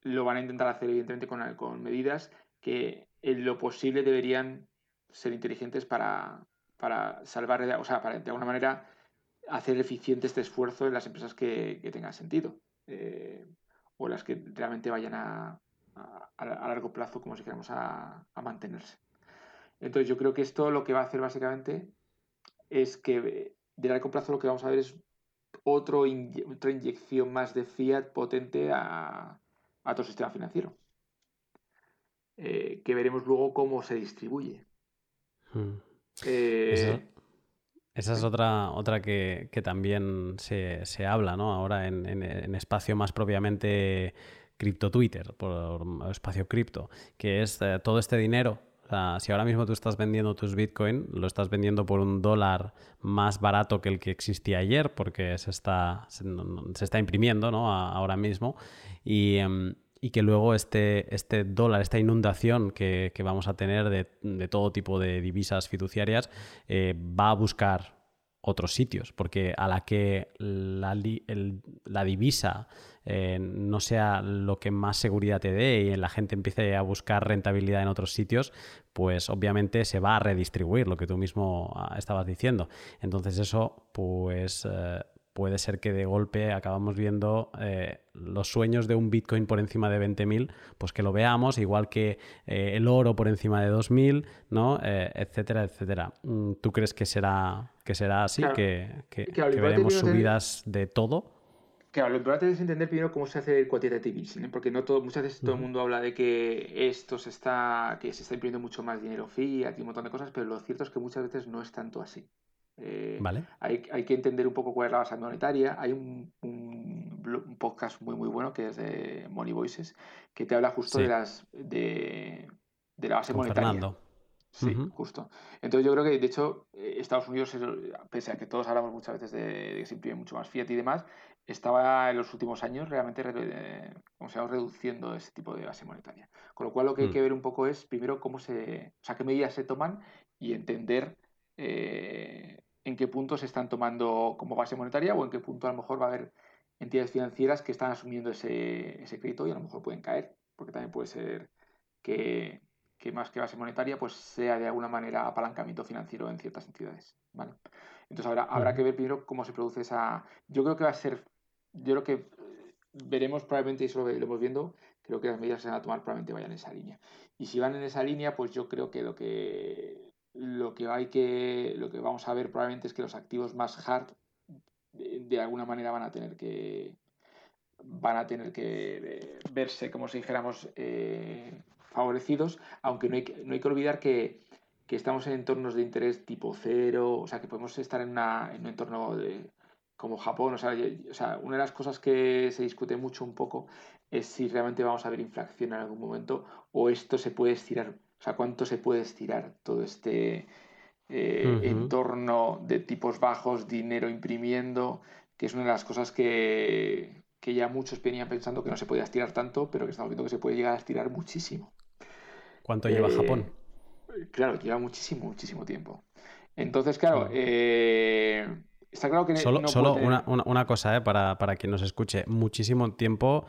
lo van a intentar hacer evidentemente con, con medidas que en lo posible deberían ser inteligentes para, para salvar, o sea, para de alguna manera hacer eficiente este esfuerzo en las empresas que, tengan sentido eh, o las que realmente vayan a, a, largo plazo, como si queramos, a, mantenerse. Entonces yo creo que esto lo que va a hacer básicamente es que de largo plazo lo que vamos a ver es otro otra inyección más de fiat potente a, a todo el sistema financiero. Eh, que veremos luego cómo se distribuye. Hmm. Eh, esa, es otra, otra que, también se, habla ¿no? ahora en, espacio más propiamente cripto Twitter, por espacio cripto, que es eh, todo este dinero. si ahora mismo tú estás vendiendo tus Bitcoin, lo estás vendiendo por un dólar más barato que el que existía ayer, porque se está, se, está imprimiendo ¿no? ahora mismo. Y, em, y que luego este, este dólar, esta inundación que, vamos a tener de, todo tipo de divisas fiduciarias, eh, va a buscar otros sitios, porque a la que la, divisa eh, no sea lo que más seguridad te dé y la gente empiece a buscar rentabilidad en otros sitios, pues obviamente se va a redistribuir, lo que tú mismo ah, estabas diciendo. Entonces eso, pues... Eh, puede ser que de golpe acabamos viendo eh, los sueños de un Bitcoin por encima de 20.000, pues que lo veamos, igual que eh, el oro por encima de 2.000, ¿no? Eh, etcétera, etcétera. Mm, ¿Tú crees que será, que será así, que, veremos subidas de todo? Claro, lo importante es entender primero cómo se hace el quantitative easing, porque no todo, muchas veces todo el mundo habla de que esto se está, que se está imprimiendo mucho más dinero fiat y un montón de cosas, pero lo cierto es que muchas veces no es tanto así. Eh, hay, que entender un poco cuál es la base monetaria. Hay un, podcast muy muy bueno que es de Money Voices que te habla justo de las de, la base monetaria. Sí, justo. Entonces yo creo que, de hecho, eh, Estados Unidos, pese a que todos hablamos muchas veces de, que se imprime mucho más fiat y demás, estaba en los últimos años realmente eh, como se reduciendo ese tipo de base monetaria. Con lo cual lo que hay mm. que ver un poco es, primero, cómo se, o sea, qué medidas se toman y entender en qué punto se están tomando como base monetaria o en qué punto a lo mejor va a haber entidades financieras que están asumiendo ese, crédito y a lo mejor pueden caer, porque también puede ser que, más que base monetaria pues sea de alguna manera apalancamiento financiero en ciertas entidades. ¿vale? Entonces habrá, habrá que ver primero cómo se produce esa... Yo creo que va a ser... Yo creo que veremos probablemente, y eso lo iremos viendo, creo que las medidas que se van a tomar probablemente vayan en esa línea. Y si van en esa línea, pues yo creo que lo que lo que hay que lo que vamos a ver probablemente es que los activos más hard de, alguna manera van a tener que van a tener que eh, verse como si dijéramos eh, favorecidos aunque no hay, no hay que olvidar que, estamos en entornos de interés tipo cero o sea que podemos estar en, en un entorno de, como Japón o sea, o sea una de las cosas que se discute mucho un poco es si realmente vamos a ver inflación en algún momento o esto se puede estirar o sea, cuánto se puede estirar todo este eh, entorno de tipos bajos, dinero imprimiendo, que es una de las cosas que, ya muchos venían pensando que no se podía estirar tanto, pero que estamos viendo que se puede llegar a estirar muchísimo. ¿Cuánto lleva Japón? Claro, lleva muchísimo, muchísimo tiempo. Entonces, claro, eh, está claro que... Solo, solo una, cosa, eh, para, para, quien nos escuche, muchísimo tiempo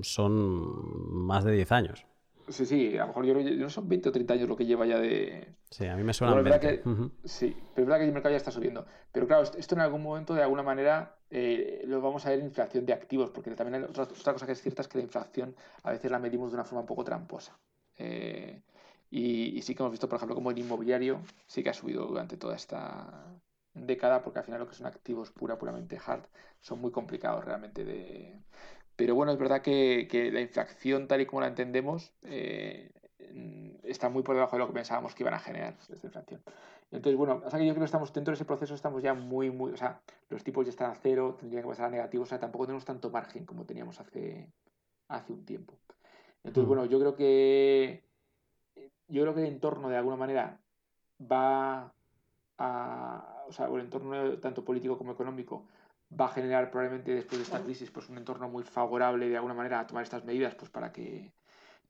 son más de 10 años. Sí, sí, a lo mejor yo, no son 20 o 30 años lo que lleva ya de... Sí, a mí me suena pero Que, Sí, pero es verdad que el mercado ya está subiendo. Pero claro, esto en algún momento, de alguna manera, eh, lo vamos a ver en inflación de activos, porque también otra, cosa que es cierta es que la inflación a veces la medimos de una forma un poco tramposa. Eh, y, sí que hemos visto, por ejemplo, como el inmobiliario sí que ha subido durante toda esta década, porque al final lo que son activos pura, puramente hard, son muy complicados realmente de, pero bueno, es verdad que, la inflación, tal y como la entendemos, eh, está muy por debajo de lo que pensábamos que iban a generar esta inflación. Entonces, bueno, hasta que yo creo que estamos dentro de ese proceso, estamos ya muy, muy, o sea, los tipos ya están a cero, tendrían que pasar a negativos, o sea, tampoco tenemos tanto margen como teníamos hace, hace un tiempo. Entonces, bueno, yo creo que yo creo que el entorno de alguna manera va a, o sea, el entorno tanto político como económico va a generar probablemente después de esta crisis pues un entorno muy favorable de alguna manera a tomar estas medidas pues para que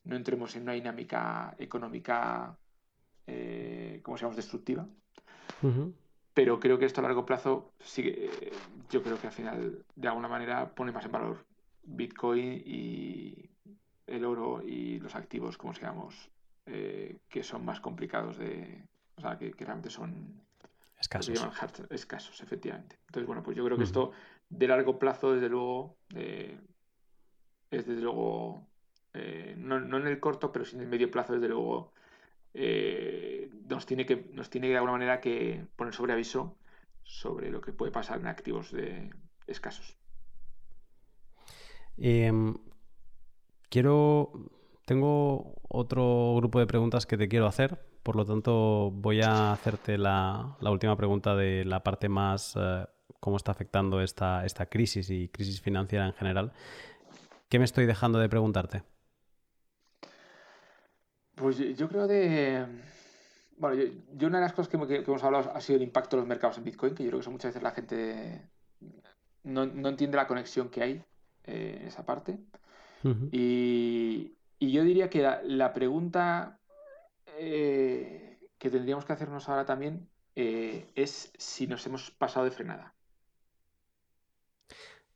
no entremos en una dinámica económica eh, como se llama destructiva. Pero creo que esto a largo plazo sigue yo creo que al final de alguna manera pone más en valor Bitcoin y el oro y los activos como se llamamos eh, que son más complicados de o sea que, que realmente son Escasos. escasos, efectivamente. Entonces, bueno, pues yo creo que esto de largo plazo, desde luego, eh, es desde luego, eh, no, en el corto, pero sí en el medio plazo, desde luego, eh, nos, tiene que, nos tiene de alguna manera que poner sobre aviso sobre lo que puede pasar en activos de escasos. Em, quiero, tengo otro grupo de preguntas que te quiero hacer por lo tanto, voy a hacerte la, última pregunta de la parte más eh, cómo está afectando esta, esta crisis y crisis financiera en general. ¿Qué me estoy dejando de preguntarte? Pues yo creo de... Bueno, yo, una de las cosas que, hemos hablado ha sido el impacto de los mercados en Bitcoin, que yo creo que eso muchas veces la gente no, entiende la conexión que hay eh, en esa parte. y, yo diría que la pregunta eh, que tendríamos que hacernos ahora también eh, es si nos hemos pasado de frenada.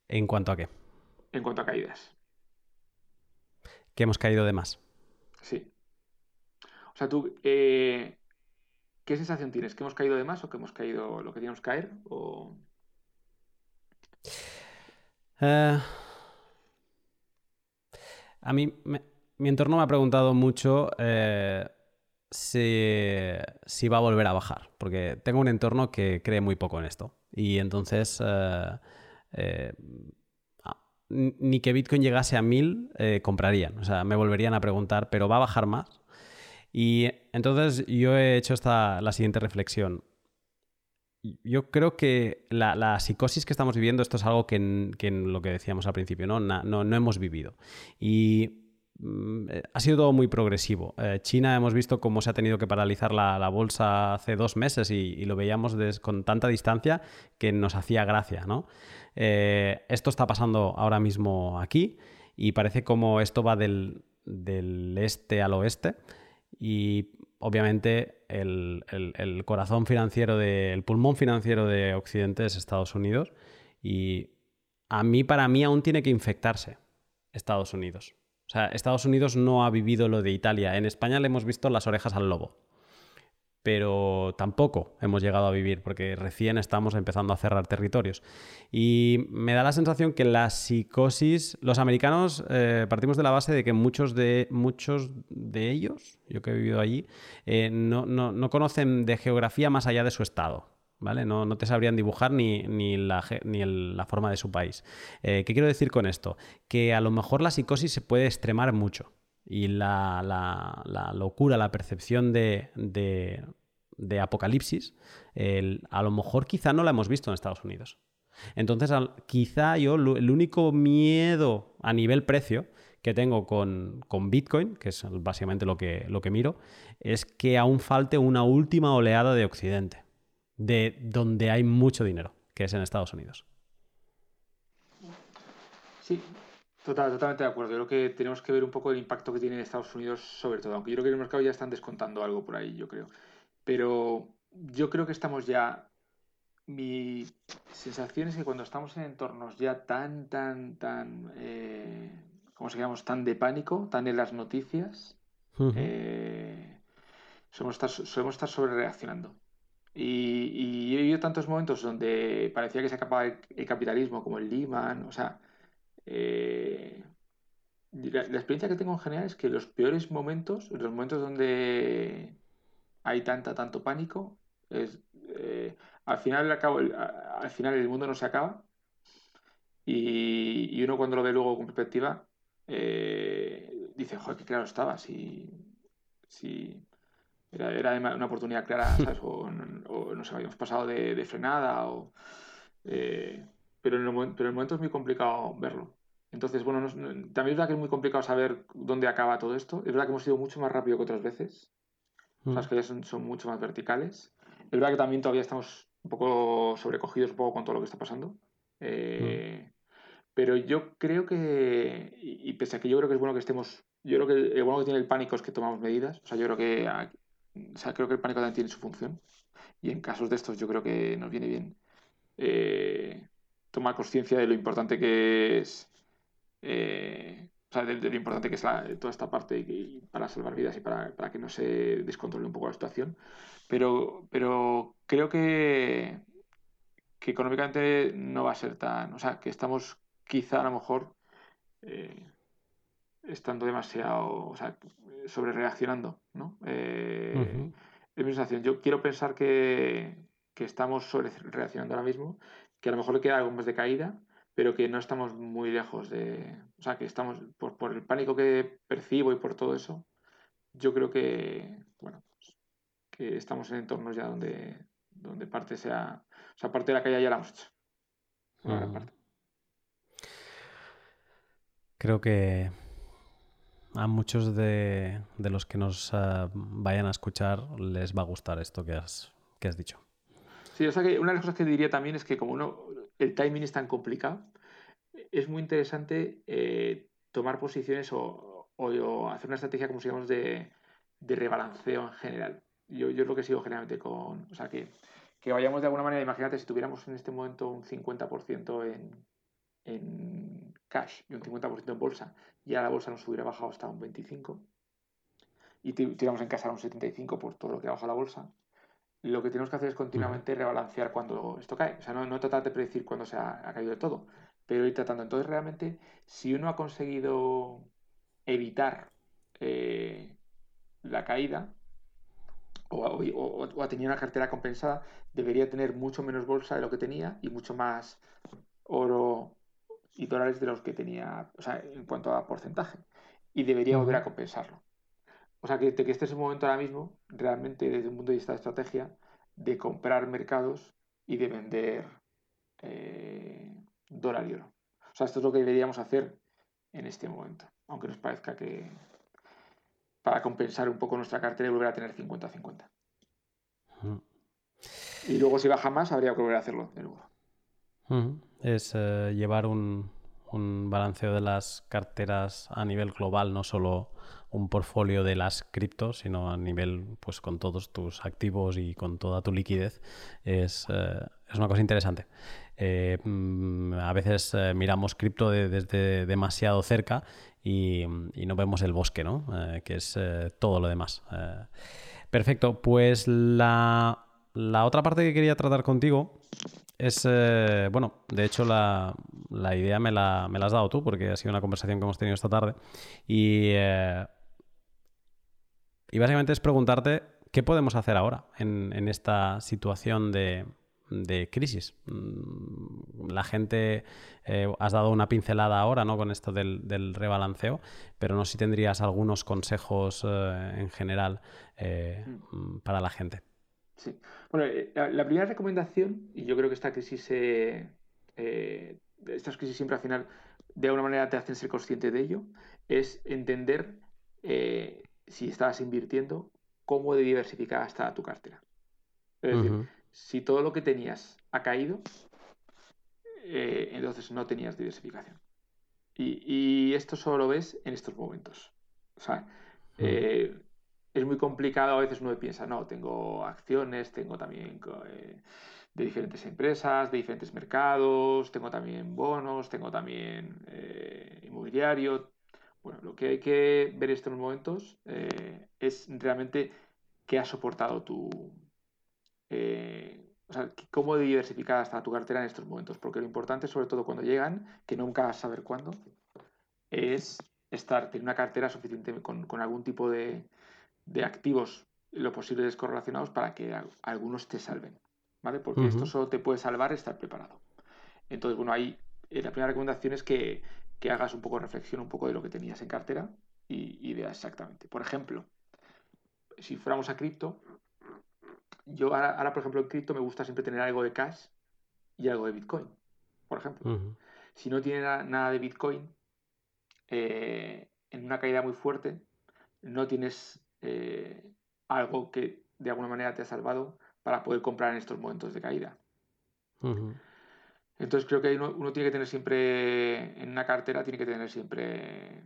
¿En cuanto a qué? En cuanto a caídas. ¿Que hemos caído de más? Sí. O sea, tú, eh, ¿qué sensación tienes? ¿Que hemos caído de más o que hemos caído lo que teníamos que caer? O... a mí, mi entorno me ha preguntado mucho si, va a volver a bajar, porque tengo un entorno que cree muy poco en esto. Y entonces, eh, eh, ah, ni que Bitcoin llegase a 1000, eh, comprarían. O sea, me volverían a preguntar, ¿pero va a bajar más? Y entonces yo he hecho esta, la siguiente reflexión. Yo creo que la, psicosis que estamos viviendo, esto es algo que, en, lo que decíamos al principio, ¿no? No, no, hemos vivido. Y ha sido todo muy progresivo. Eh, China hemos visto cómo se ha tenido que paralizar la, bolsa hace dos meses y, lo veíamos con tanta distancia que nos hacía gracia. Eh, esto está pasando ahora mismo aquí y parece como esto va del, este al oeste y obviamente el, el corazón financiero, de, el pulmón financiero de Occidente es Estados Unidos y a mí, para mí, aún tiene que infectarse Estados Unidos. O sea, Estados Unidos no ha vivido lo de Italia. En España le hemos visto las orejas al lobo. Pero tampoco hemos llegado a vivir porque recién estamos empezando a cerrar territorios. Y me da la sensación que la psicosis, los americanos eh, partimos de la base de que muchos de, muchos de ellos, yo que he vivido allí, eh, no, no conocen de geografía más allá de su estado. ¿Vale? No, te sabrían dibujar ni, ni, la, forma de su país. Eh, ¿Qué quiero decir con esto? Que a lo mejor la psicosis se puede extremar mucho y la, locura, la percepción de, apocalipsis, a lo mejor quizá no la hemos visto en Estados Unidos. Entonces, quizá yo el único miedo a nivel precio que tengo con, Bitcoin, que es básicamente lo que miro, es que aún falte una última oleada de Occidente de donde hay mucho dinero, que es en Estados Unidos. Sí, totalmente de acuerdo. Yo creo que tenemos que ver un poco el impacto que tiene en Estados Unidos sobre todo, aunque yo creo que en el mercado ya están descontando algo por ahí, yo creo. Pero yo creo que estamos ya... Mi sensación es que cuando estamos en entornos ya tan, tan, tan... Eh, ¿Cómo se llama? Tan de pánico, tan en las noticias, eh, solemos, estar, solemos estar sobre reaccionando. Y, he vivido tantos momentos donde parecía que se acababa el, capitalismo, como el Lehman, o sea, eh, la, experiencia que tengo en general es que los peores momentos, los momentos donde hay tanta, tanto pánico, es, eh, al, final, al final el mundo no se acaba y, uno cuando lo ve luego con perspectiva eh, dice, joder, qué claro estaba, si, si, era, una oportunidad clara, ¿sabes? O, no sé, habíamos pasado de, frenada, o, eh, pero, en el, pero el momento es muy complicado verlo. Entonces, bueno, también es verdad que es muy complicado saber dónde acaba todo esto. Es verdad que hemos ido mucho más rápido que otras veces. Las que son, son, mucho más verticales. Es verdad que también todavía estamos un poco sobrecogidos un poco con todo lo que está pasando. Eh, pero yo creo que, y, pese a que yo creo que es bueno que estemos, yo creo que el bueno que tiene el pánico es que tomamos medidas. O sea, yo creo que, o sea, creo que el pánico también tiene su función. Y en casos de estos yo creo que nos viene bien eh, tomar conciencia de lo importante que es eh, o sea, de, lo importante que es toda esta parte para salvar vidas y para, que no se descontrole un poco la situación. Pero, pero creo que, que económicamente no va a ser tan. O sea, que estamos quizá a lo mejor eh, estando demasiado. O sea, sobre reaccionando, ¿no? Eh, Es mi sensación. Yo quiero pensar que, que estamos sobre reaccionando ahora mismo, que a lo mejor le queda algo más de caída pero que no estamos muy lejos de... O sea, que estamos, por, por el pánico que percibo y por todo eso, yo creo que, bueno, pues, que estamos en entornos ya donde, donde parte sea... O sea, parte de la calle ya la hemos hecho. Creo que a muchos de, de los que nos uh, vayan a escuchar les va a gustar esto que has, que has dicho. Sí, o sea que una de las cosas que diría también es que como uno el timing es tan complicado, es muy interesante eh, tomar posiciones o, hacer una estrategia, como digamos, de, de rebalanceo en general. Yo, yo es lo que sigo generalmente con. O sea, que, que vayamos de alguna manera, imagínate si tuviéramos en este momento un 50% en, en cash y un 50% en bolsa, ya la bolsa nos hubiera bajado hasta un 25% y tuviéramos en casa un 75% por todo lo que baja la bolsa, lo que tenemos que hacer es continuamente rebalancear cuando esto cae. O sea, no, tratar de predecir cuándo se ha, caído de todo, pero ir tratando. Entonces, realmente, si uno ha conseguido evitar eh, la caída o, ha tenido una cartera compensada, debería tener mucho menos bolsa de lo que tenía y mucho más oro y dólares de los que tenía, o sea, en cuanto a porcentaje. Y debería volver a compensarlo. O sea, que, que este es el momento ahora mismo, realmente desde un punto de vista de estrategia, de comprar mercados y de vender eh, dólar y oro. O sea, esto es lo que deberíamos hacer en este momento, aunque nos parezca que para compensar un poco nuestra cartera y volver a tener 50-50. Y luego si baja más, habría que volver a hacerlo de nuevo. Es eh, llevar un, un balanceo de las carteras a nivel global, no solo un portfolio de las criptos, sino a nivel, pues con todos tus activos y con toda tu liquidez, es, eh, una cosa interesante. Eh, mm, a veces miramos cripto desde demasiado cerca y, no vemos el bosque, ¿no? que es todo lo demás. perfecto, pues la, la, otra parte que quería tratar contigo es, bueno, de hecho la, la idea me la, me la, has dado tú porque ha sido una conversación que hemos tenido esta tarde y y básicamente es preguntarte qué podemos hacer ahora en, esta situación de, crisis. Mm, la gente, eh, has dado una pincelada ahora ¿no? con esto del, rebalanceo, pero no sé si tendrías algunos consejos eh, en general eh, mm. para la gente. Sí. Bueno, la, primera recomendación, y yo creo que esta crisis, estas crisis siempre al final de alguna manera te hacen ser consciente de ello, es entender si estabas invirtiendo, cómo de diversificada está tu cartera. Es decir, si todo lo que tenías ha caído, eh, entonces no tenías diversificación. Y, esto solo lo ves en estos momentos. O sea, eh, es muy complicado, a veces uno piensa, no, tengo acciones, tengo también eh, de diferentes empresas, de diferentes mercados, tengo también bonos, tengo también inmobiliario, bueno, lo que hay que ver estos momentos eh, es realmente qué ha soportado tu. Eh, o sea, cómo diversificada está tu cartera en estos momentos. Porque lo importante, sobre todo cuando llegan, que nunca vas a saber cuándo, es estar, tener una cartera suficiente con, algún tipo de, activos lo posible descorrelacionados para que algunos te salven. ¿Vale? Porque esto solo te puede salvar estar preparado. Entonces, bueno, ahí eh, la primera recomendación es que que hagas un poco de reflexión un poco de lo que tenías en cartera y, veas exactamente. Por ejemplo, si fuéramos a cripto, yo ahora, por ejemplo, en cripto me gusta siempre tener algo de cash y algo de Bitcoin, por ejemplo. Si no tiene nada de Bitcoin, eh, en una caída muy fuerte no tienes eh, algo que de alguna manera te ha salvado para poder comprar en estos momentos de caída. Entonces creo que uno, tiene que tener siempre, en una cartera, tiene que tener siempre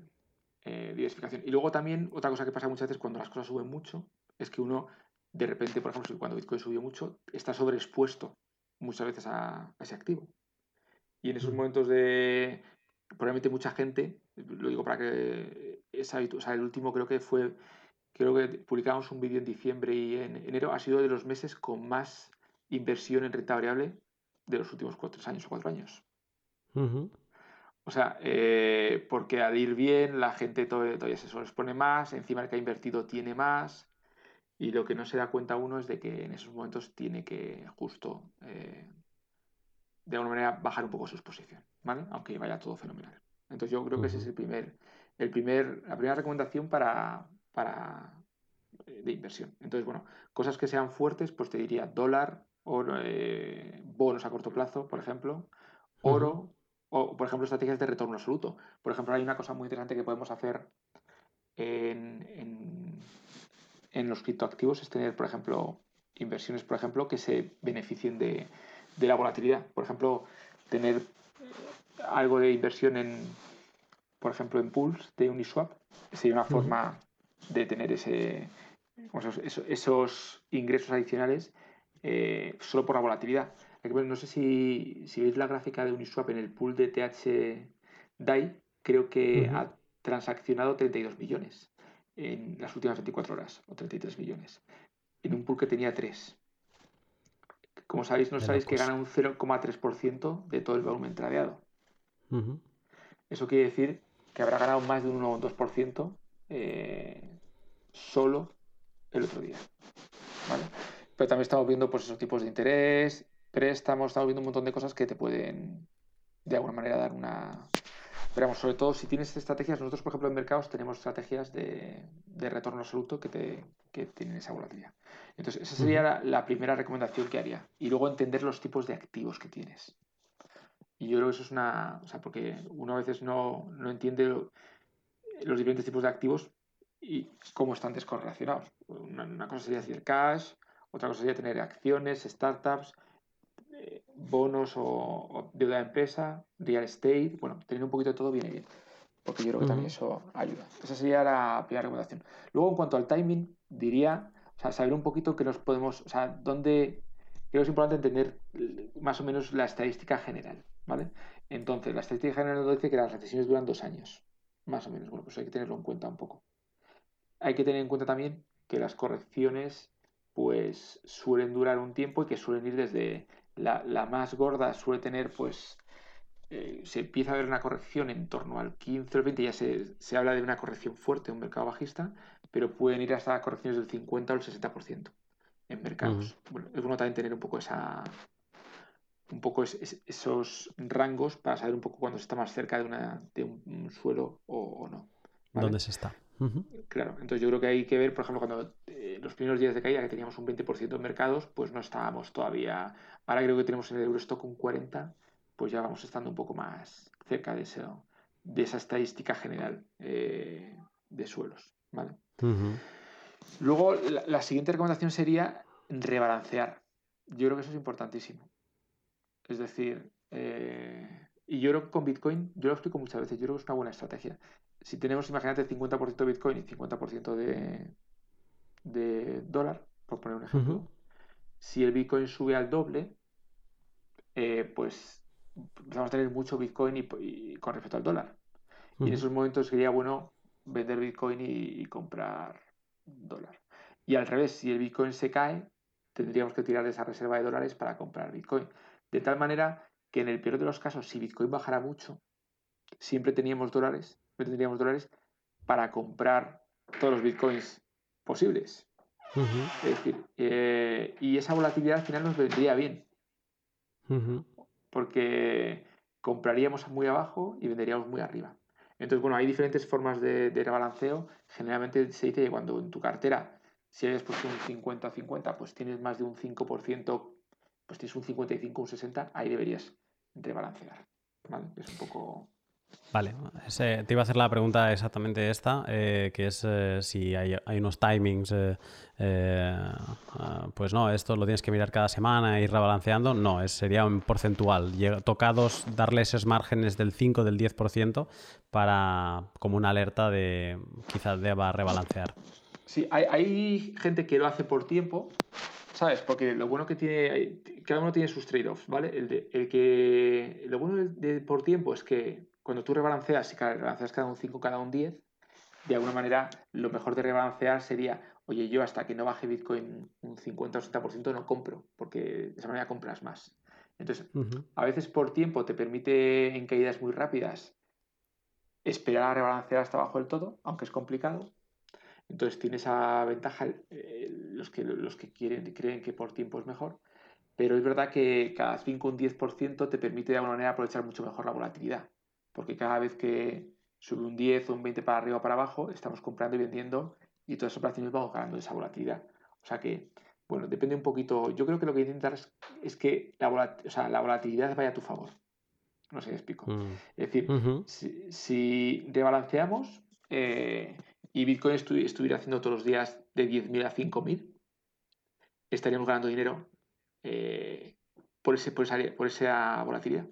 eh, diversificación. Y luego también, otra cosa que pasa muchas veces cuando las cosas suben mucho, es que uno, de repente, por ejemplo, cuando Bitcoin subió mucho, está sobreexpuesto muchas veces a, ese activo. Y en esos momentos de, probablemente mucha gente, lo digo para que es o sea, el último creo que fue, creo que publicamos un vídeo en diciembre y en enero, ha sido de los meses con más inversión en renta variable de los últimos cuatro años o cuatro años. O sea, eh, porque al ir bien la gente todavía, se expone más, encima el que ha invertido tiene más y lo que no se da cuenta uno es de que en esos momentos tiene que justo eh, de alguna manera bajar un poco su exposición, ¿vale? Aunque vaya todo fenomenal. Entonces yo creo que ese es el primer, el primer, la primera recomendación para, para eh, de inversión. Entonces, bueno, cosas que sean fuertes, pues te diría dólar, oro, eh, bonos a corto plazo, por ejemplo, oro, o por ejemplo estrategias de retorno absoluto. Por ejemplo, hay una cosa muy interesante que podemos hacer en, en, los criptoactivos, es tener, por ejemplo, inversiones, por ejemplo, que se beneficien de, de la volatilidad. Por ejemplo, tener algo de inversión en, por ejemplo, en pools de Uniswap sería una forma de tener ese, esos, ingresos adicionales eh, solo por la volatilidad. No sé si, veis la gráfica de Uniswap en el pool de TH DAI, creo que ha transaccionado 32 millones en las últimas 24 horas, o 33 millones, en un pool que tenía 3. Como sabéis, no sabéis que gana un 0,3% de todo el volumen tradeado. Eso quiere decir que habrá ganado más de un 1 o 2% eh, solo el otro día. Pero también estamos viendo pues, esos tipos de interés, préstamos, estamos viendo un montón de cosas que te pueden de alguna manera dar una... Pero sobre todo si tienes estrategias, nosotros por ejemplo en mercados tenemos estrategias de, retorno absoluto que, te, que tienen esa volatilidad. Entonces esa sería la primera recomendación que haría. Y luego entender los tipos de activos que tienes. Y yo creo que eso es una. O sea, porque uno a veces no, entiende los diferentes tipos de activos y cómo están descorrelacionados. Una, cosa sería decir cash, otra cosa sería tener acciones, startups, eh, bonos o, deuda de empresa, real estate. Bueno, tener un poquito de todo viene bien. Porque yo creo que también eso ayuda. Esa sería la primera recomendación. Luego, en cuanto al timing, diría, o sea, saber un poquito que nos podemos, o sea, dónde. Creo que es importante entender más o menos la estadística general. ¿vale? Entonces, la estadística general nos dice que las recesiones duran dos años, más o menos. Bueno, pues hay que tenerlo en cuenta un poco. Hay que tener en cuenta también que las correcciones pues suelen durar un tiempo y que suelen ir desde la, más gorda suele tener pues eh, se empieza a ver una corrección en torno al 15 o 20 ya se, se habla de una corrección fuerte en un mercado bajista pero pueden ir hasta correcciones del 50 o el 60% en mercados. Bueno, es bueno también tener un poco esa, un poco esos rangos para saber un poco cuándo se está más cerca de, una, de un, suelo o, no. ¿Dónde se está? Claro, entonces yo creo que hay que ver, por ejemplo, cuando eh, los primeros días de caída que teníamos un 20% en mercados, pues no estábamos todavía, ahora creo que tenemos en el Eurostock un 40%, pues ya vamos estando un poco más cerca de, eso, de esa estadística general eh, de suelos. ¿vale? Luego, la siguiente recomendación sería rebalancear. Yo creo que eso es importantísimo. Es decir, eh, y yo creo que con Bitcoin, yo lo explico muchas veces, yo creo que es una buena estrategia. Si tenemos, imagínate, 50% de Bitcoin y 50% de, de dólar, por poner un ejemplo, si el Bitcoin sube al doble, eh, pues vamos a tener mucho Bitcoin y, con respecto al dólar. Y en esos momentos sería bueno vender Bitcoin y, y comprar dólar. Y al revés, si el Bitcoin se cae, tendríamos que tirar de esa reserva de dólares para comprar Bitcoin. De tal manera que en el peor de los casos, si Bitcoin bajara mucho, siempre teníamos dólares, tendríamos dólares para comprar todos los Bitcoins posibles. Es decir, eh, y esa volatilidad al final nos vendría bien. Porque compraríamos muy abajo y venderíamos muy arriba. Entonces, bueno, hay diferentes formas de, de rebalanceo. Generalmente se dice que cuando en tu cartera, si hayas puesto un 50-50, pues tienes más de un 5% pues tienes un 55, un 60, ahí deberías rebalancear. ¿vale? Es un poco Vale, te iba a hacer la pregunta exactamente esta, eh, que es eh, si hay, unos timings, eh, ah, pues no, esto lo tienes que mirar cada semana e ir rebalanceando, no, es, sería un porcentual, tocados darle esos márgenes del 5, del 10% para como una alerta de quizás deba rebalancear. Sí, hay, hay gente que lo hace por tiempo, ¿sabes? Porque lo bueno que tiene, cada uno tiene sus trade-offs, ¿vale? El, de, el que, lo bueno de, por tiempo es que cuando tú rebalanceas, si rebalanceas cada un 5, cada un 10, de alguna manera lo mejor de rebalancear sería, oye, yo hasta que no baje Bitcoin un 50 o 60% no compro, porque de esa manera compras más. Entonces, a veces por tiempo te permite en caídas muy rápidas esperar a rebalancear hasta abajo del todo, aunque es complicado. Entonces tiene esa ventaja eh, los, que, los que quieren, creen que por tiempo es mejor. Pero es verdad que cada 5 o un 10% te permite de alguna manera aprovechar mucho mejor la volatilidad porque cada vez que sube un 10 o un 20 para arriba o para abajo, estamos comprando y vendiendo y todas esas operaciones vamos ganando esa volatilidad. O sea que, bueno, depende un poquito. Yo creo que lo que intentar es, que la, volatilidad vaya a tu favor. No sé si explico. Mm. Es decir, si, si, rebalanceamos eh, y Bitcoin estuviera haciendo todos los días de 10.000 a 5.000, estaríamos ganando dinero eh, por, ese, por, esa, por esa volatilidad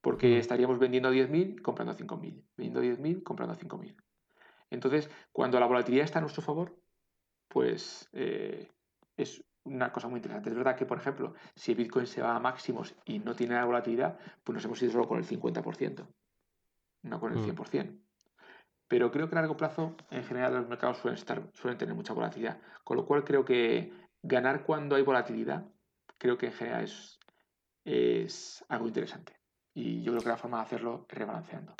porque estaríamos vendiendo a 10.000, comprando a 5.000, vendiendo a 10.000, comprando a 5.000. Entonces, cuando la volatilidad está a nuestro favor, pues eh, es una cosa muy interesante. Es verdad que, por ejemplo, si Bitcoin se va a máximos y no tiene la volatilidad, pues nos hemos ido solo con el 50%, no con el 100%. Pero creo que a largo plazo, en general, los mercados suelen, estar, suelen tener mucha volatilidad. Con lo cual, creo que ganar cuando hay volatilidad, creo que en general es, algo interesante. Y yo creo que la forma de hacerlo es rebalanceando.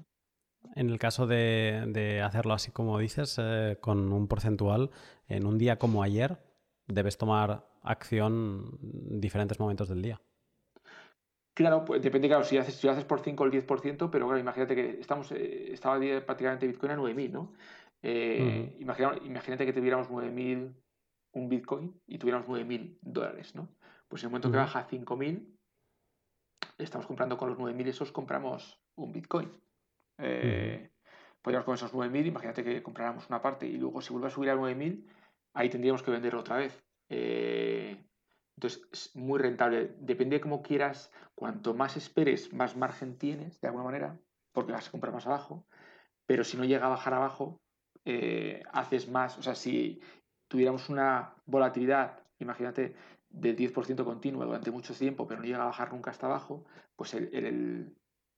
En el caso de, hacerlo así como dices, eh, con un porcentual, en un día como ayer, debes tomar acción en diferentes momentos del día. Claro, pues depende, claro, si haces, si haces por 5 o el 10%, pero claro, imagínate que estamos, eh, estaba prácticamente Bitcoin a 9.000, ¿no? Eh, imagínate que tuviéramos 9.000 un Bitcoin y tuviéramos 9.000 dólares, ¿no? Pues en el momento que baja a 5.000, estamos comprando con los 9.000 esos, compramos un Bitcoin. Eh, podríamos con esos 9.000, imagínate que compráramos una parte y luego si vuelve a subir a 9.000, ahí tendríamos que vender otra vez. Eh, entonces, es muy rentable. Depende de cómo quieras, cuanto más esperes, más margen tienes, de alguna manera, porque vas a comprar más abajo. Pero si no llega a bajar abajo, eh, haces más. O sea, si tuviéramos una volatilidad, imagínate, del 10% continuo durante mucho tiempo, pero no llega a bajar nunca hasta abajo, pues el,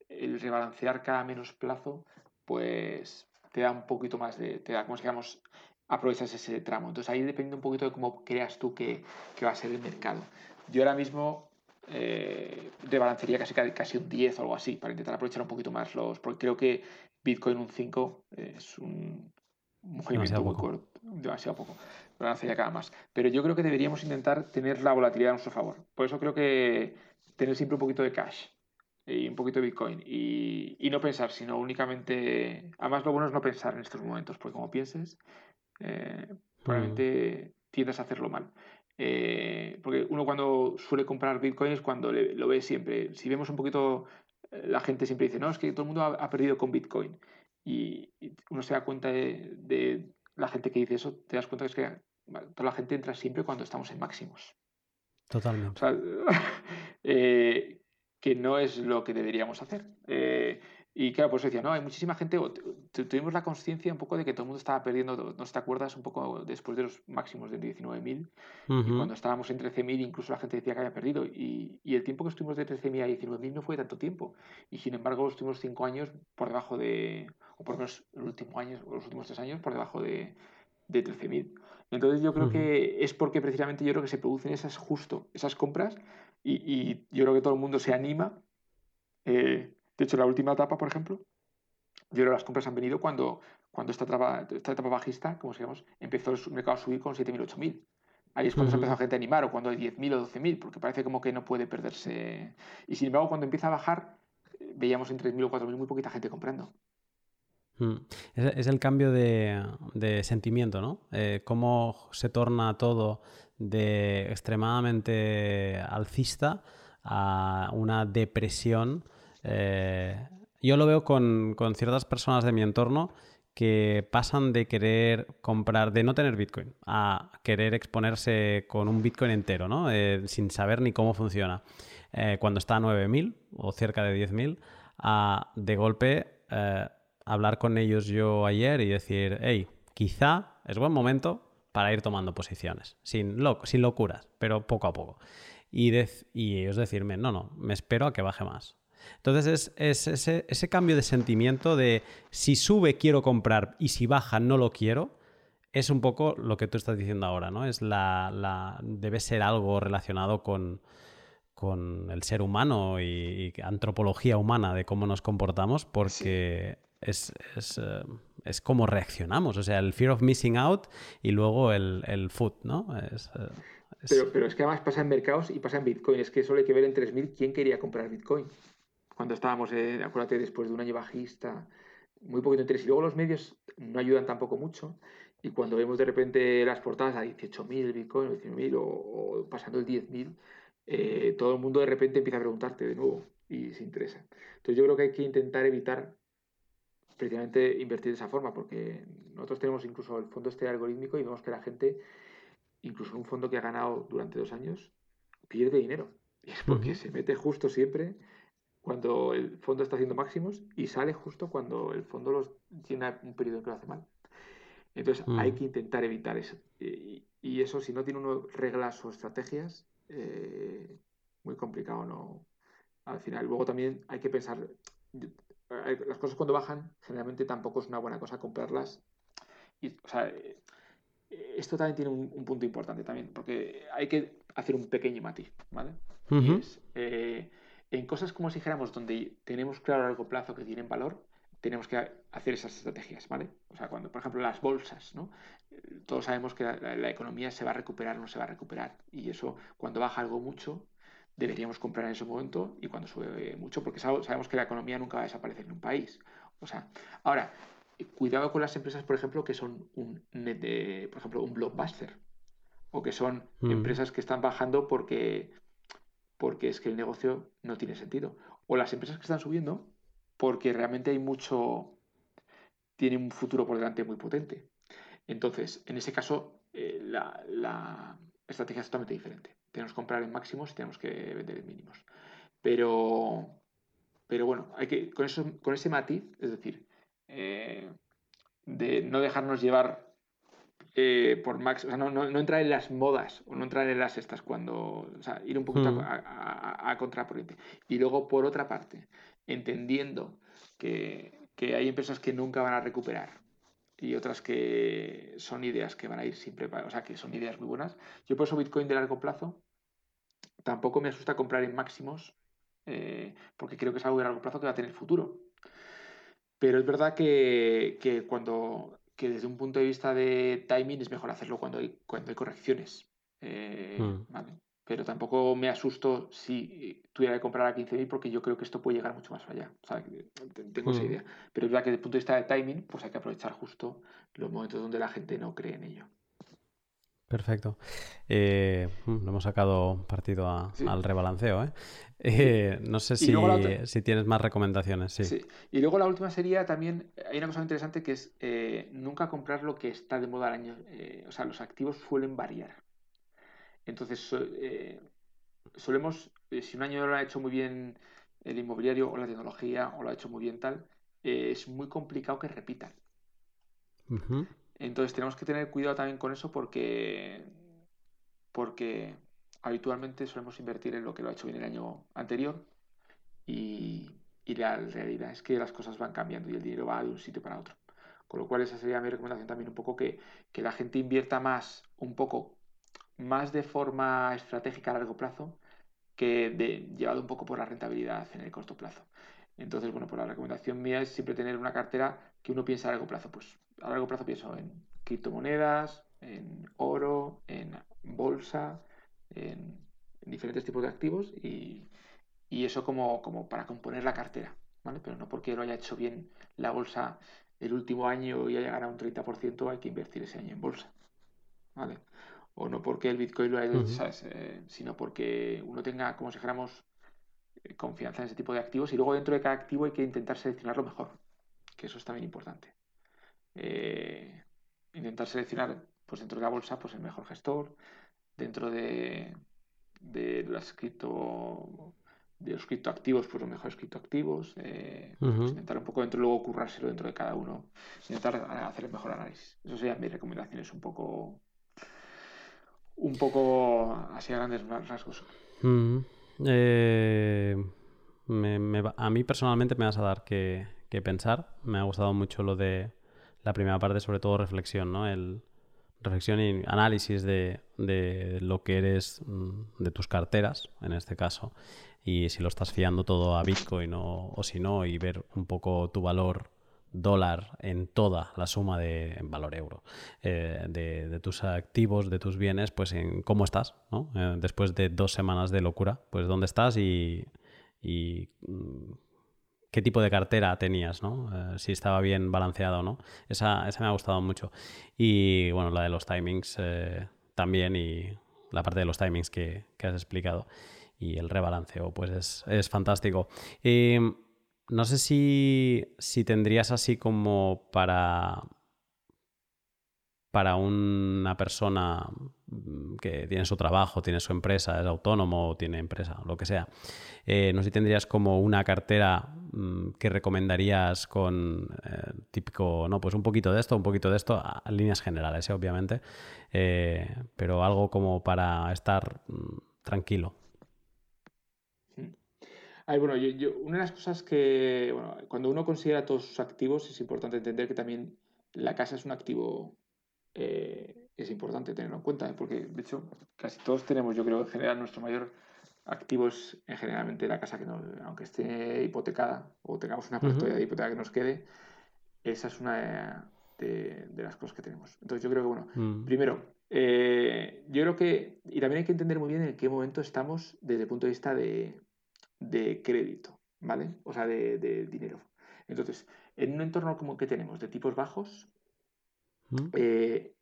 rebalancear cada menos plazo, pues te da un poquito más de, te da, como digamos, aprovechas ese tramo. Entonces ahí depende un poquito de cómo creas tú que, va a ser el mercado. Yo ahora mismo eh, rebalancearía casi, casi un 10 o algo así, para intentar aprovechar un poquito más los, porque creo que Bitcoin un 5 es un, movimiento muy corto, demasiado poco cada más. Pero yo creo que deberíamos intentar tener la volatilidad a nuestro favor. Por eso creo que tener siempre un poquito de cash y un poquito de Bitcoin y, no pensar, sino únicamente... Además lo bueno es no pensar en estos momentos, porque como pienses, eh, probablemente mm. tiendas a hacerlo mal. Eh, porque uno cuando suele comprar Bitcoin es cuando lo ve siempre. Si vemos un poquito, eh, la gente siempre dice, no, es que todo el mundo ha, perdido con Bitcoin. Y, uno se da cuenta de, de, la gente que dice eso, te das cuenta que es que toda la gente entra siempre cuando estamos en máximos. Totalmente. Eh, que no es lo que deberíamos hacer. Eh, y claro, pues decía, no, hay muchísima gente, tuvimos la conciencia un poco de que todo el mundo estaba perdiendo, ¿no te acuerdas? Un poco después de los máximos de 19.000, y cuando estábamos en 13.000 incluso la gente decía que había perdido, y, y el tiempo que estuvimos de 13.000 a 19.000 no fue tanto tiempo, y sin embargo estuvimos 5 años por debajo de, o por lo menos el último año, los últimos 3 años por debajo de, de 13.000. Entonces yo creo que es porque precisamente yo creo que se producen esas justo, esas compras y, yo creo que todo el mundo se anima. Eh, de hecho, la última etapa, por ejemplo, yo creo que las compras han venido cuando, cuando esta, etapa, esta etapa bajista, como se llama, empezó el mercado a subir con 7.000, 8.000. Ahí es cuando se empezó a gente a animar, o cuando hay 10.000 o 12.000, porque parece como que no puede perderse. Y sin embargo, cuando empieza a bajar, veíamos en 3.000 o 4.000 muy poquita gente comprando. Mm. Es, el cambio de, sentimiento, ¿no? Eh, cómo se torna todo de extremadamente alcista a una depresión eh, Yo lo veo con, ciertas personas de mi entorno que pasan de querer comprar, de no tener Bitcoin, a querer exponerse con un Bitcoin entero, ¿no? Eh, sin saber ni cómo funciona. Cuando está a 9.000 o cerca de 10.000, a de golpe hablar con ellos yo ayer y decir, hey, quizá es buen momento para ir tomando posiciones, sin, sin locuras, pero poco a poco. Y, y ellos decirme, no, no, me espero a que baje más. Entonces es, ese, cambio de sentimiento de si sube quiero comprar y si baja no lo quiero, es un poco lo que tú estás diciendo ahora, ¿no? Es la, debe ser algo relacionado con, con el ser humano y, antropología humana de cómo nos comportamos, porque es, es, eh, es, como reaccionamos, o sea, el fear of missing out y luego el, el food, ¿no? Es, eh, pero, pero, es que además pasa en mercados y pasa en Bitcoin, es que solo hay que ver en 3.000 quién quería comprar Bitcoin cuando estábamos, eh, acuérdate, después de un año bajista, muy poquito interés. Y luego los medios no ayudan tampoco mucho. Y cuando vemos de repente las portadas a 18.000 Bitcoin, 19.000 o, o, pasando el 10.000, eh, todo el mundo de repente empieza a preguntarte de nuevo y se interesa. Entonces yo creo que hay que intentar evitar precisamente invertir de esa forma, porque nosotros tenemos incluso el fondo este algorítmico y vemos que la gente, incluso en un fondo que ha ganado durante dos años, pierde dinero. Y es porque se mete justo siempre cuando el fondo está haciendo máximos y sale justo cuando el fondo los tiene un periodo que lo hace mal. Entonces hay mm. que intentar evitar eso. Y, eso, si no tiene uno reglas o estrategias, eh, muy complicado, ¿no? Al final, luego también hay que pensar, las cosas cuando bajan, generalmente tampoco es una buena cosa comprarlas. Y, o sea, eh, esto también tiene un, punto importante también, porque hay que hacer un pequeño matiz, ¿vale? Eh, en cosas como si dijéramos donde tenemos claro a largo plazo que tienen valor, tenemos que hacer esas estrategias, ¿vale? O sea, cuando, por ejemplo, las bolsas, ¿no? Todos sabemos que la, economía se va a recuperar o no se va a recuperar. Y eso, cuando baja algo mucho, deberíamos comprar en ese momento y cuando sube mucho, porque sabemos que la economía nunca va a desaparecer en un país. O sea, ahora, cuidado con las empresas, por ejemplo, que son un net de, por ejemplo, un blockbuster. O que son mm. empresas que están bajando porque porque es que el negocio no tiene sentido. O las empresas que están subiendo porque realmente hay mucho, tiene un futuro por delante muy potente. Entonces, en ese caso, eh, la, estrategia es totalmente diferente. Tenemos que comprar en máximos y tenemos que vender en mínimos. Pero, pero bueno, hay que, con, eso, con ese matiz, es decir, eh, de no dejarnos llevar eh, por Max, o sea, no, no, entrar en las modas o no entrar en las estas cuando, o sea, ir un poquito a, hmm. a, a, contracorriente. Y luego, por otra parte, entendiendo que, que, hay empresas que nunca van a recuperar y otras que son ideas que van a ir siempre, o sea, que son ideas muy buenas. Yo por eso Bitcoin de largo plazo tampoco me asusta comprar en máximos eh, porque creo que es algo de largo plazo que va a tener futuro. Pero es verdad que, que cuando que desde un punto de vista de timing es mejor hacerlo cuando hay, cuando hay correcciones. Eh, hmm. Pero tampoco me asusto si tuviera que comprar a 15.000 porque yo creo que esto puede llegar mucho más allá. tengo esa hmm. idea. Pero es verdad que desde el punto de vista de timing, pues hay que aprovechar justo los momentos donde la gente no cree en ello. Perfecto. Eh, mm, hemos sacado partido al rebalanceo. ¿eh? Eh, no sé si, si, tienes más recomendaciones. Sí. Y luego la última sería también, hay una cosa interesante que es nunca comprar lo que está de moda al año. o sea, los activos suelen variar. Entonces, solemos, si un año lo ha hecho muy bien el inmobiliario o la tecnología o lo ha hecho muy bien tal, es muy complicado que repitan. Entonces tenemos que tener cuidado también con eso porque, porque habitualmente solemos invertir en lo que lo ha hecho bien el año anterior y, la realidad es que las cosas van cambiando y el dinero va de un sitio para otro. Con lo cual esa sería mi recomendación también un poco que, la gente invierta más, un poco más de forma estratégica a largo plazo que de, llevado un poco por la rentabilidad en el corto plazo. Entonces, bueno, pues la recomendación mía es siempre tener una cartera que uno piensa a largo plazo. Pues a largo plazo pienso en criptomonedas, en oro, en bolsa, en, diferentes tipos de activos y, eso como, como, para componer la cartera, ¿vale? Pero no porque lo haya hecho bien la bolsa el último año y haya ganado un 30%, hay que invertir ese año en bolsa, ¿vale? O no porque el Bitcoin lo haya hecho, eh, sino porque uno tenga, como si dijéramos, confianza en ese tipo de activos y luego dentro de cada activo hay que intentar seleccionarlo mejor, que eso es también importante. Eh, intentar seleccionar pues dentro de la bolsa pues el mejor gestor, dentro de, de las cripto de los criptoactivos, pues los mejores criptoactivos, eh, pues intentar un poco dentro, luego currárselo dentro de cada uno, intentar hacer el mejor análisis. Eso serían mis recomendaciones un poco, un poco así a grandes rasgos. Eh, a mí personalmente me vas a dar que, pensar. Me ha gustado mucho lo de la primera parte, sobre todo reflexión, ¿no? El, reflexión y análisis de, de, lo que eres, mm, de tus carteras, en este caso, y si lo estás fiando todo a Bitcoin o si no, y ver un poco tu valor dólar en toda la suma de valor euro eh, de, tus activos, de tus bienes, pues en cómo estás. Eh, después de dos semanas de locura, pues dónde estás y, mm, qué tipo de cartera tenías. Eh, si estaba bien balanceado o no. Esa, esa, me ha gustado mucho. Y bueno, la de los timings también y la parte de los timings que, has explicado y el rebalanceo, pues es, es fantástico. Y, no sé si, tendrías así como para, para una persona mm, que tiene su trabajo, tiene su empresa, es autónomo, tiene empresa, lo que sea. Eh, no sé si tendrías como una cartera mm, que recomendarías con eh, típico, no, pues un poquito de esto, un poquito de esto, a, líneas generales, ¿eh? obviamente, pero algo como para estar mm, tranquilo bueno, yo, una de las cosas que, bueno, cuando uno considera todos sus activos, es importante entender que también la casa es un activo, eh, es importante tenerlo en cuenta, porque de hecho casi todos tenemos, yo creo, en general, nuestro mayor activo es en generalmente la casa que no, aunque esté hipotecada o tengamos una factoría de hipoteca que nos quede, esa es una de, las cosas que tenemos. Entonces yo creo que, bueno, mm. primero, eh, yo creo que, y también hay que entender muy bien en qué momento estamos desde el punto de vista de, de crédito, ¿vale? O sea, de, dinero. Entonces, en un entorno como que tenemos de tipos bajos, mm. eh,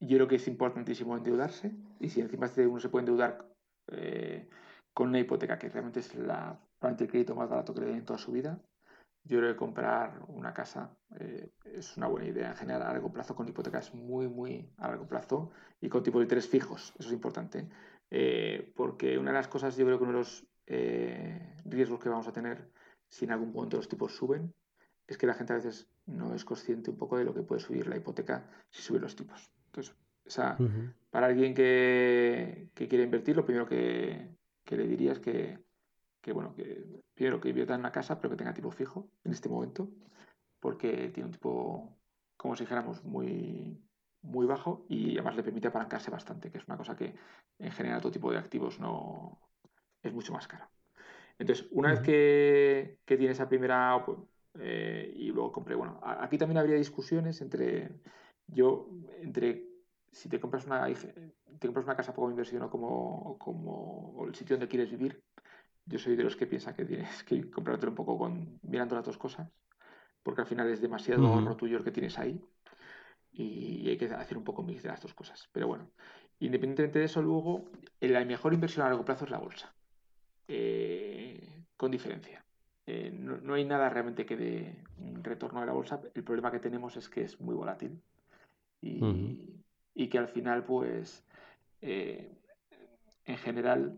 yo creo que es importantísimo endeudarse y si encima uno se puede endeudar eh, con una hipoteca que realmente es la, el crédito más barato que le den en toda su vida, yo creo que comprar una casa eh, es una buena idea en general a largo plazo con hipotecas muy, muy a largo plazo y con tipos de interés fijos. Eso es importante. porque una de las cosas, yo creo que uno de los eh, riesgos que vamos a tener si en algún momento los tipos suben, es que la gente a veces no es consciente un poco de lo que puede subir la hipoteca si suben los tipos. Entonces, para alguien que, quiere invertir, lo primero que, le diría es que, bueno, que primero que invierta en una casa, pero que tenga tipo fijo en este momento, porque tiene un tipo, como si dijéramos, muy, muy bajo y además le permite apalancarse bastante, que es una cosa que en general todo tipo de activos no, es mucho más caro. Entonces, una vez que, que tiene esa primera eh, y luego compré, bueno, aquí también habría discusiones entre yo, entre si te compras una, te compras una casa poco inversión o como, como el sitio donde quieres vivir, yo soy de los que piensa que tienes que comprarte un poco con mirando las dos cosas, porque al final es demasiado uh tuyo el que tienes ahí y hay que hacer un poco mix de las dos cosas. Pero bueno, independientemente de eso, luego la mejor inversión a largo plazo es la bolsa. Eh, con diferencia. Eh, no, hay nada realmente que dé un retorno de la bolsa. El problema que tenemos es que es muy volátil y, que al final, pues, eh, en general,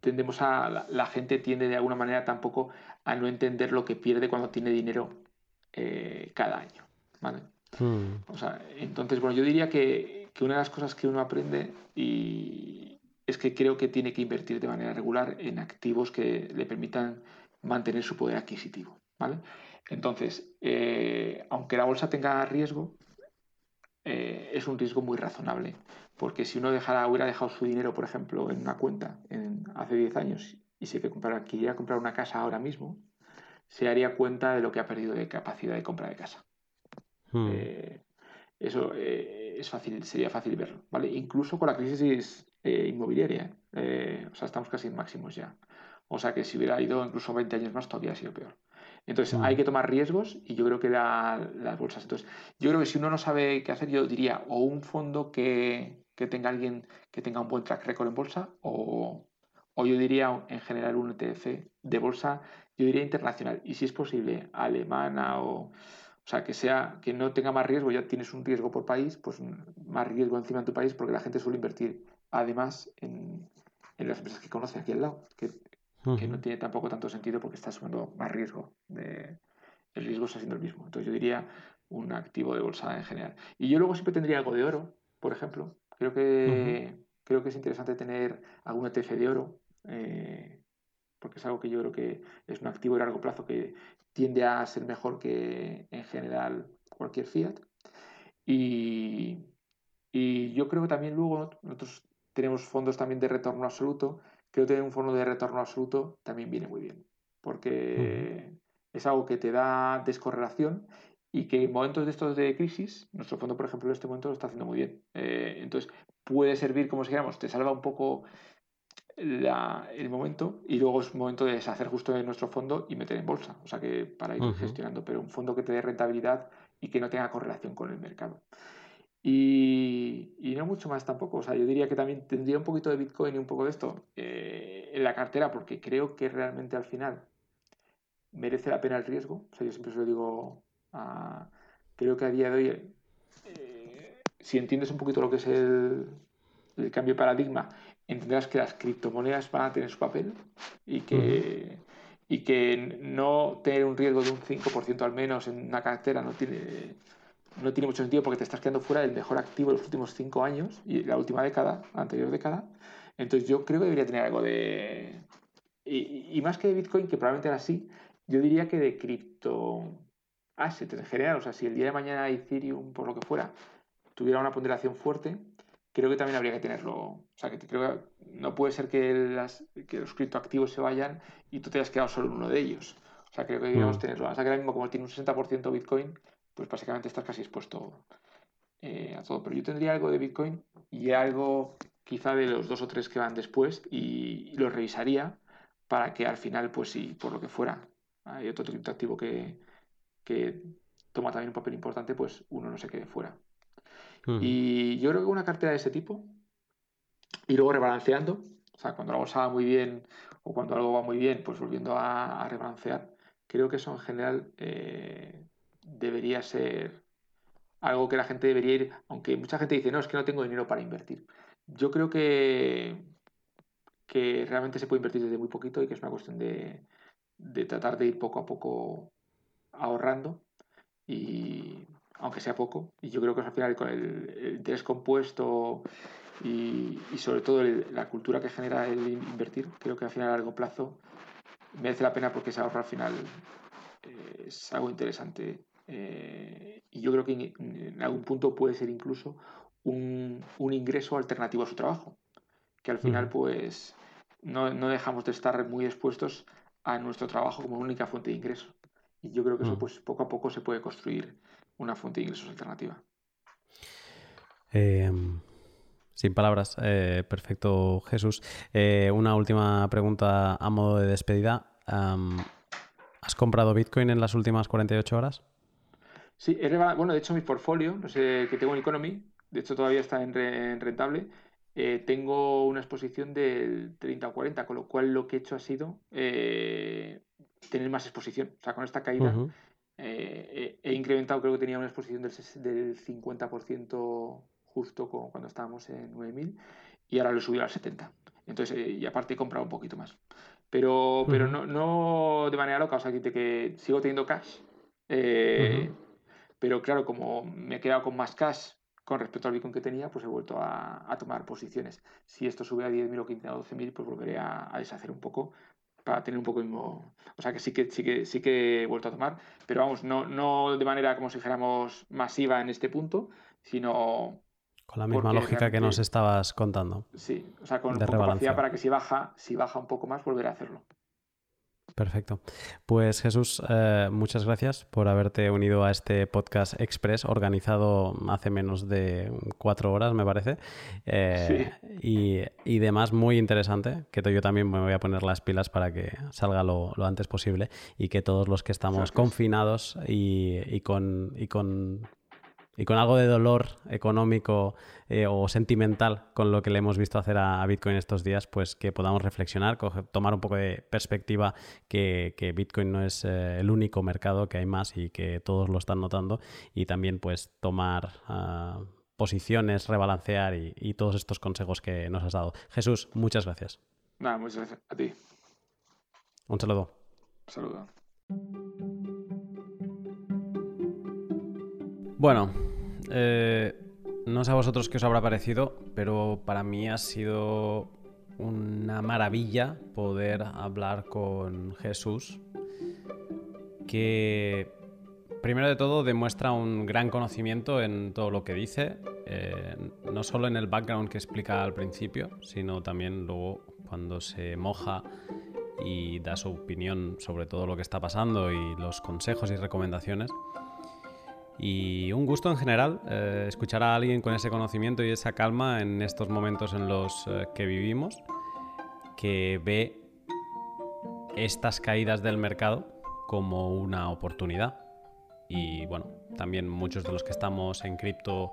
tendemos a. La, gente tiende de alguna manera tampoco a no entender lo que pierde cuando tiene dinero cada año. O sea, entonces, bueno, yo diría que, que una de las cosas que uno aprende y, es que creo que tiene que invertir de manera regular en activos que le permitan mantener su poder adquisitivo. ¿vale? Entonces, eh, aunque la bolsa tenga riesgo, eh, es un riesgo muy razonable, porque si uno dejara, hubiera dejado su dinero, por ejemplo, en una cuenta en, hace 10 años y se quisiera comprar una casa ahora mismo, se haría cuenta de lo que ha perdido de capacidad de compra de casa. Hmm. Eh, eso es fácil, sería fácil verlo, ¿vale? Incluso con la crisis eh, inmobiliaria. Eh, o sea, estamos casi en máximos ya. O sea que si hubiera ido incluso 20 años más, todavía ha sido peor. Entonces, mm. hay que tomar riesgos y yo creo que las bolsas. Entonces, yo creo que si uno no sabe qué hacer, yo diría o un fondo que, tenga alguien que tenga un buen track record en bolsa o, o yo diría en general un ETF de bolsa, yo diría internacional, y si es posible, alemana o... O sea, que sea, que no tenga más riesgo, ya tienes un riesgo por país, pues más riesgo encima en tu país, porque la gente suele invertir además en, las empresas que conoce aquí al lado, que, que, no tiene tampoco tanto sentido porque está asumiendo más riesgo. De, el riesgo está siendo el mismo. Entonces yo diría un activo de bolsa en general. Y yo luego siempre tendría algo de oro, por ejemplo. Creo que, creo que es interesante tener algún ETF de oro. Eh, porque es algo que yo creo que es un activo de largo plazo que tiende a ser mejor que en general cualquier fiat. Y, yo creo que también luego nosotros tenemos fondos también de retorno absoluto. Creo que tener un fondo de retorno absoluto también viene muy bien, porque es algo que te da descorrelación y que en momentos de estos de crisis, nuestro fondo, por ejemplo, en este momento lo está haciendo muy bien. Eh, entonces, puede servir, como si dijéramos, te salva un poco el momento y luego es momento de deshacer justo de nuestro fondo y meter en bolsa, o sea que para ir gestionando, pero un fondo que te dé rentabilidad y que no tenga correlación con el mercado. Y, no mucho más tampoco, o sea, yo diría que también tendría un poquito de Bitcoin y un poco de esto eh, en la cartera porque creo que realmente al final merece la pena el riesgo, o sea, yo siempre se lo digo, creo que a día de hoy, eh, si entiendes un poquito lo que es el, el cambio de paradigma entenderás que las criptomonedas van a tener su papel y que, y que no tener un riesgo de un 5% al menos en una cartera no tiene, no tiene mucho sentido porque te estás quedando fuera del mejor activo de los últimos 5 años y la última década, la anterior década. Entonces yo creo que debería tener algo de... Y, más que de Bitcoin, que probablemente era así, yo diría que de cripto assets en general. O sea, si el día de mañana Ethereum, por lo que fuera, tuviera una ponderación fuerte, creo que también habría que tenerlo. O sea, que creo que no puede ser que, las, que los criptoactivos se vayan y tú te hayas quedado solo en uno de ellos. O sea, creo que deberíamos mm. tenerlo. O sea, que ahora mismo, como tiene un 60% Bitcoin, pues básicamente estás casi expuesto eh, a todo. Pero yo tendría algo de Bitcoin y algo quizá de los dos o tres que van después y, y los revisaría para que al final, pues si por lo que fuera, hay otro criptoactivo que, que toma también un papel importante, pues uno no se quede fuera. Y yo creo que una cartera de ese tipo, y luego rebalanceando, o sea, cuando algo va muy bien o cuando algo va muy bien, pues volviendo a, rebalancear, creo que eso en general eh, debería ser algo que la gente debería ir, aunque mucha gente dice, no, es que no tengo dinero para invertir. Yo creo que, que realmente se puede invertir desde muy poquito y que es una cuestión de, de tratar de ir poco a poco ahorrando y aunque sea poco. Y yo creo que al final con el, interés compuesto y, sobre todo la cultura que genera el invertir, creo que al final a largo plazo merece la pena porque ese ahorro al final eh, es algo interesante. Eh, y yo creo que en, algún punto puede ser incluso un, ingreso alternativo a su trabajo. Que al final, pues, no, no, dejamos de estar muy expuestos a nuestro trabajo como única fuente de ingreso. Y yo creo que eso, pues, poco a poco se puede construir una fuente de ingresos alternativa. Em, sin palabras, eh, perfecto Jesús. Eh, una última pregunta a modo de despedida. ¿Has comprado Bitcoin en las últimas 48 horas? Sí, bueno, de hecho mi portfolio, no sé, que tengo en Economy, de hecho todavía está en, rentable, eh, tengo una exposición del 30 o 40, con lo cual lo que he hecho ha sido tener más exposición. O sea, con esta caída eh, he incrementado, creo que tenía una exposición del, del 50% justo cuando estábamos en 9000 y ahora lo he subido al 70%. Entonces, eh, y aparte he comprado un poquito más. Pero, pero no, no de manera loca, o sea, que sigo teniendo cash. Eh, pero claro, como me he quedado con más cash con respecto al Bitcoin que tenía, pues he vuelto a, tomar posiciones. Si esto sube a 10.000 o 15.000 o 12.000, pues volveré a, deshacer un poco para tener un poco mismo. O sea que sí que sí que sí que he vuelto a tomar, pero vamos, no, no de manera como si dijéramos masiva en este punto, sino con la misma lógica que nos estabas contando. Sí, o sea, con capacidad para que si baja, si baja un poco más, volver a hacerlo. Perfecto. Pues Jesús, eh, muchas gracias por haberte unido a este podcast express organizado hace menos de cuatro horas, me parece. Eh, y, y, demás, muy interesante, que yo también me voy a poner las pilas para que salga lo, antes posible y que todos los que estamos confinados y, con, y con y con algo de dolor económico eh, o sentimental con lo que le hemos visto hacer a, Bitcoin estos días, pues que podamos reflexionar, tomar un poco de perspectiva que, Bitcoin no es eh, el único mercado, que hay más y que todos lo están notando y también pues tomar ah, posiciones, rebalancear y, y todos estos consejos que nos has dado. Jesús, muchas gracias. Nada, muchas gracias a ti. Un saludo. Un saludo. Bueno, eh, no sé a vosotros qué os habrá parecido, pero para mí ha sido una maravilla poder hablar con Jesús, que primero de todo demuestra un gran conocimiento en todo lo que dice, eh, no solo en el background que explica al principio, sino también luego cuando se moja y da su opinión sobre todo lo que está pasando y los consejos y recomendaciones. Y un gusto en general eh, escuchar a alguien con ese conocimiento y esa calma en estos momentos en los eh, que vivimos, que ve estas caídas del mercado como una oportunidad. Y bueno, también muchos de los que estamos en cripto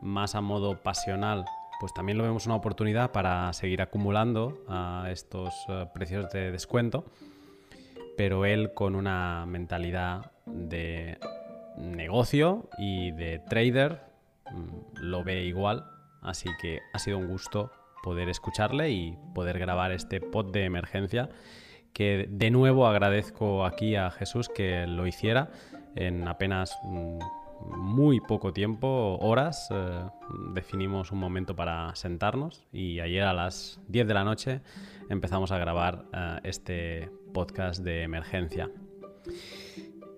más a modo pasional, pues también lo vemos una oportunidad para seguir acumulando a estos eh, precios de descuento, pero él con una mentalidad de negocio y de trader mm, lo ve igual, así que ha sido un gusto poder escucharle y poder grabar este pod de emergencia que de nuevo agradezco aquí a Jesús que lo hiciera en apenas mm, muy poco tiempo, horas, eh, definimos un momento para sentarnos y ayer a las 10 de la noche empezamos a grabar eh, este podcast de emergencia.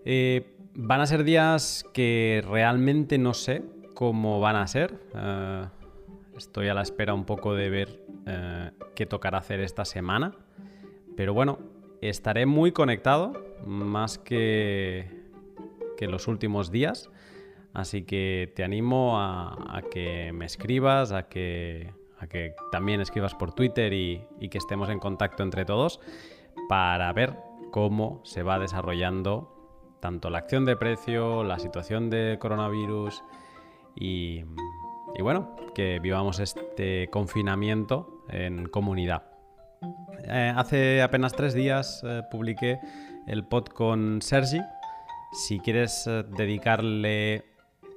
Eh, Van a ser días que realmente no sé cómo van a ser. Eh, estoy a la espera un poco de ver eh, qué tocará hacer esta semana. Pero bueno, estaré muy conectado, más que, que los últimos días. Así que te animo a, que me escribas, a que, a que, también escribas por Twitter y, y que estemos en contacto entre todos para ver cómo se va desarrollando tanto la acción de precio, la situación de coronavirus y, bueno, que vivamos este confinamiento en comunidad. Eh, hace apenas tres días eh, publiqué el pod con Sergi. Si quieres eh, dedicarle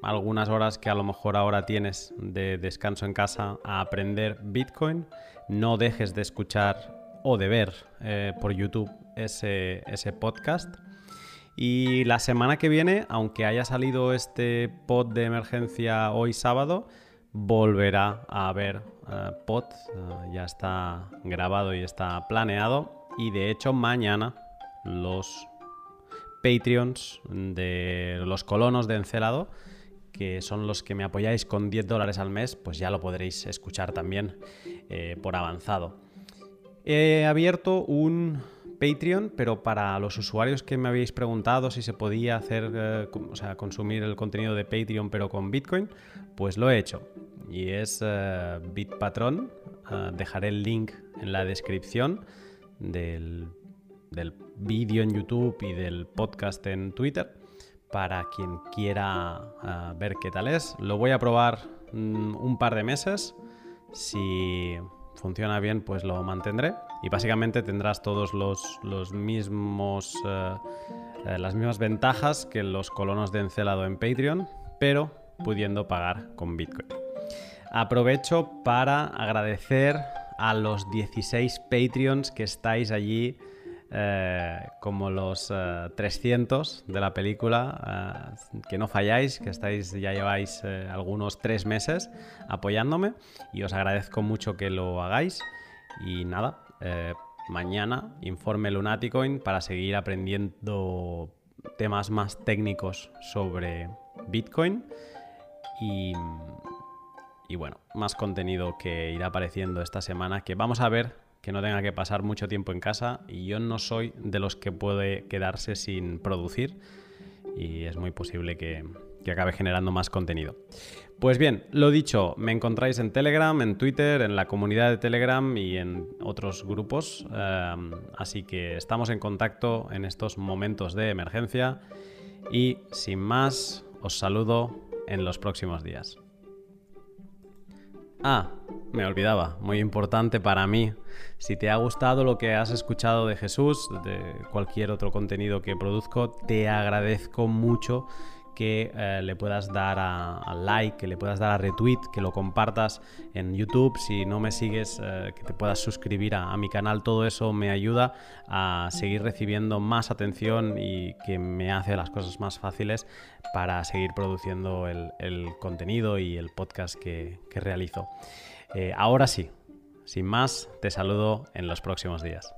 algunas horas que a lo mejor ahora tienes de descanso en casa a aprender Bitcoin, no dejes de escuchar o de ver por YouTube ese, ese podcast. Y la semana que viene, aunque haya salido este pod de emergencia hoy sábado, volverá a haber eh, pod. Eh, ya está grabado y está planeado. Y de hecho, mañana los Patreons de los colonos de Encelado, que son los que me apoyáis con 10 dólares al mes, pues ya lo podréis escuchar también eh, por avanzado. He abierto un Patreon, pero para los usuarios que me habéis preguntado si se podía hacer, eh, o sea, consumir el contenido de Patreon pero con Bitcoin, pues lo he hecho. Y es uh, Bitpatron. Eh, dejaré el link en la descripción del, del vídeo en YouTube y del podcast en Twitter para quien quiera ver qué tal es. Lo voy a probar mm, un par de meses. Si funciona bien, pues lo mantendré. Y básicamente tendrás todos los, mismos, eh, eh, las mismas ventajas que los colonos de Encelado en Patreon, pero pudiendo pagar con Bitcoin. Aprovecho para agradecer a los 16 Patreons que estáis allí eh, como los 300 de la película, que no falláis, que estáis, ya lleváis algunos tres meses apoyándome y os agradezco mucho que lo hagáis. Y nada, eh, mañana informe Lunaticoin para seguir aprendiendo temas más técnicos sobre Bitcoin. Y, y bueno, más contenido que irá apareciendo esta semana que vamos a ver que no tenga que pasar mucho tiempo en casa. Y yo no soy de los que puede quedarse sin producir. Y es muy posible que, que acabe generando más contenido. Pues bien, lo dicho, me encontráis en Telegram, en Twitter, en la comunidad de Telegram y en otros grupos, em, así que estamos en contacto en estos momentos de emergencia y sin más, os saludo en los próximos días. Ah, me olvidaba, muy importante para mí. Si te ha gustado lo que has escuchado de Jesús, de cualquier otro contenido que produzco, te agradezco mucho que eh, le puedas dar a, like, que le puedas dar a retweet, que lo compartas en YouTube. Si no me sigues, eh, que te puedas suscribir a, mi canal. Todo eso me ayuda a seguir recibiendo más atención y que me hace las cosas más fáciles para seguir produciendo el, contenido y el podcast que, realizo. Eh, ahora sí, sin más, te saludo en los próximos días.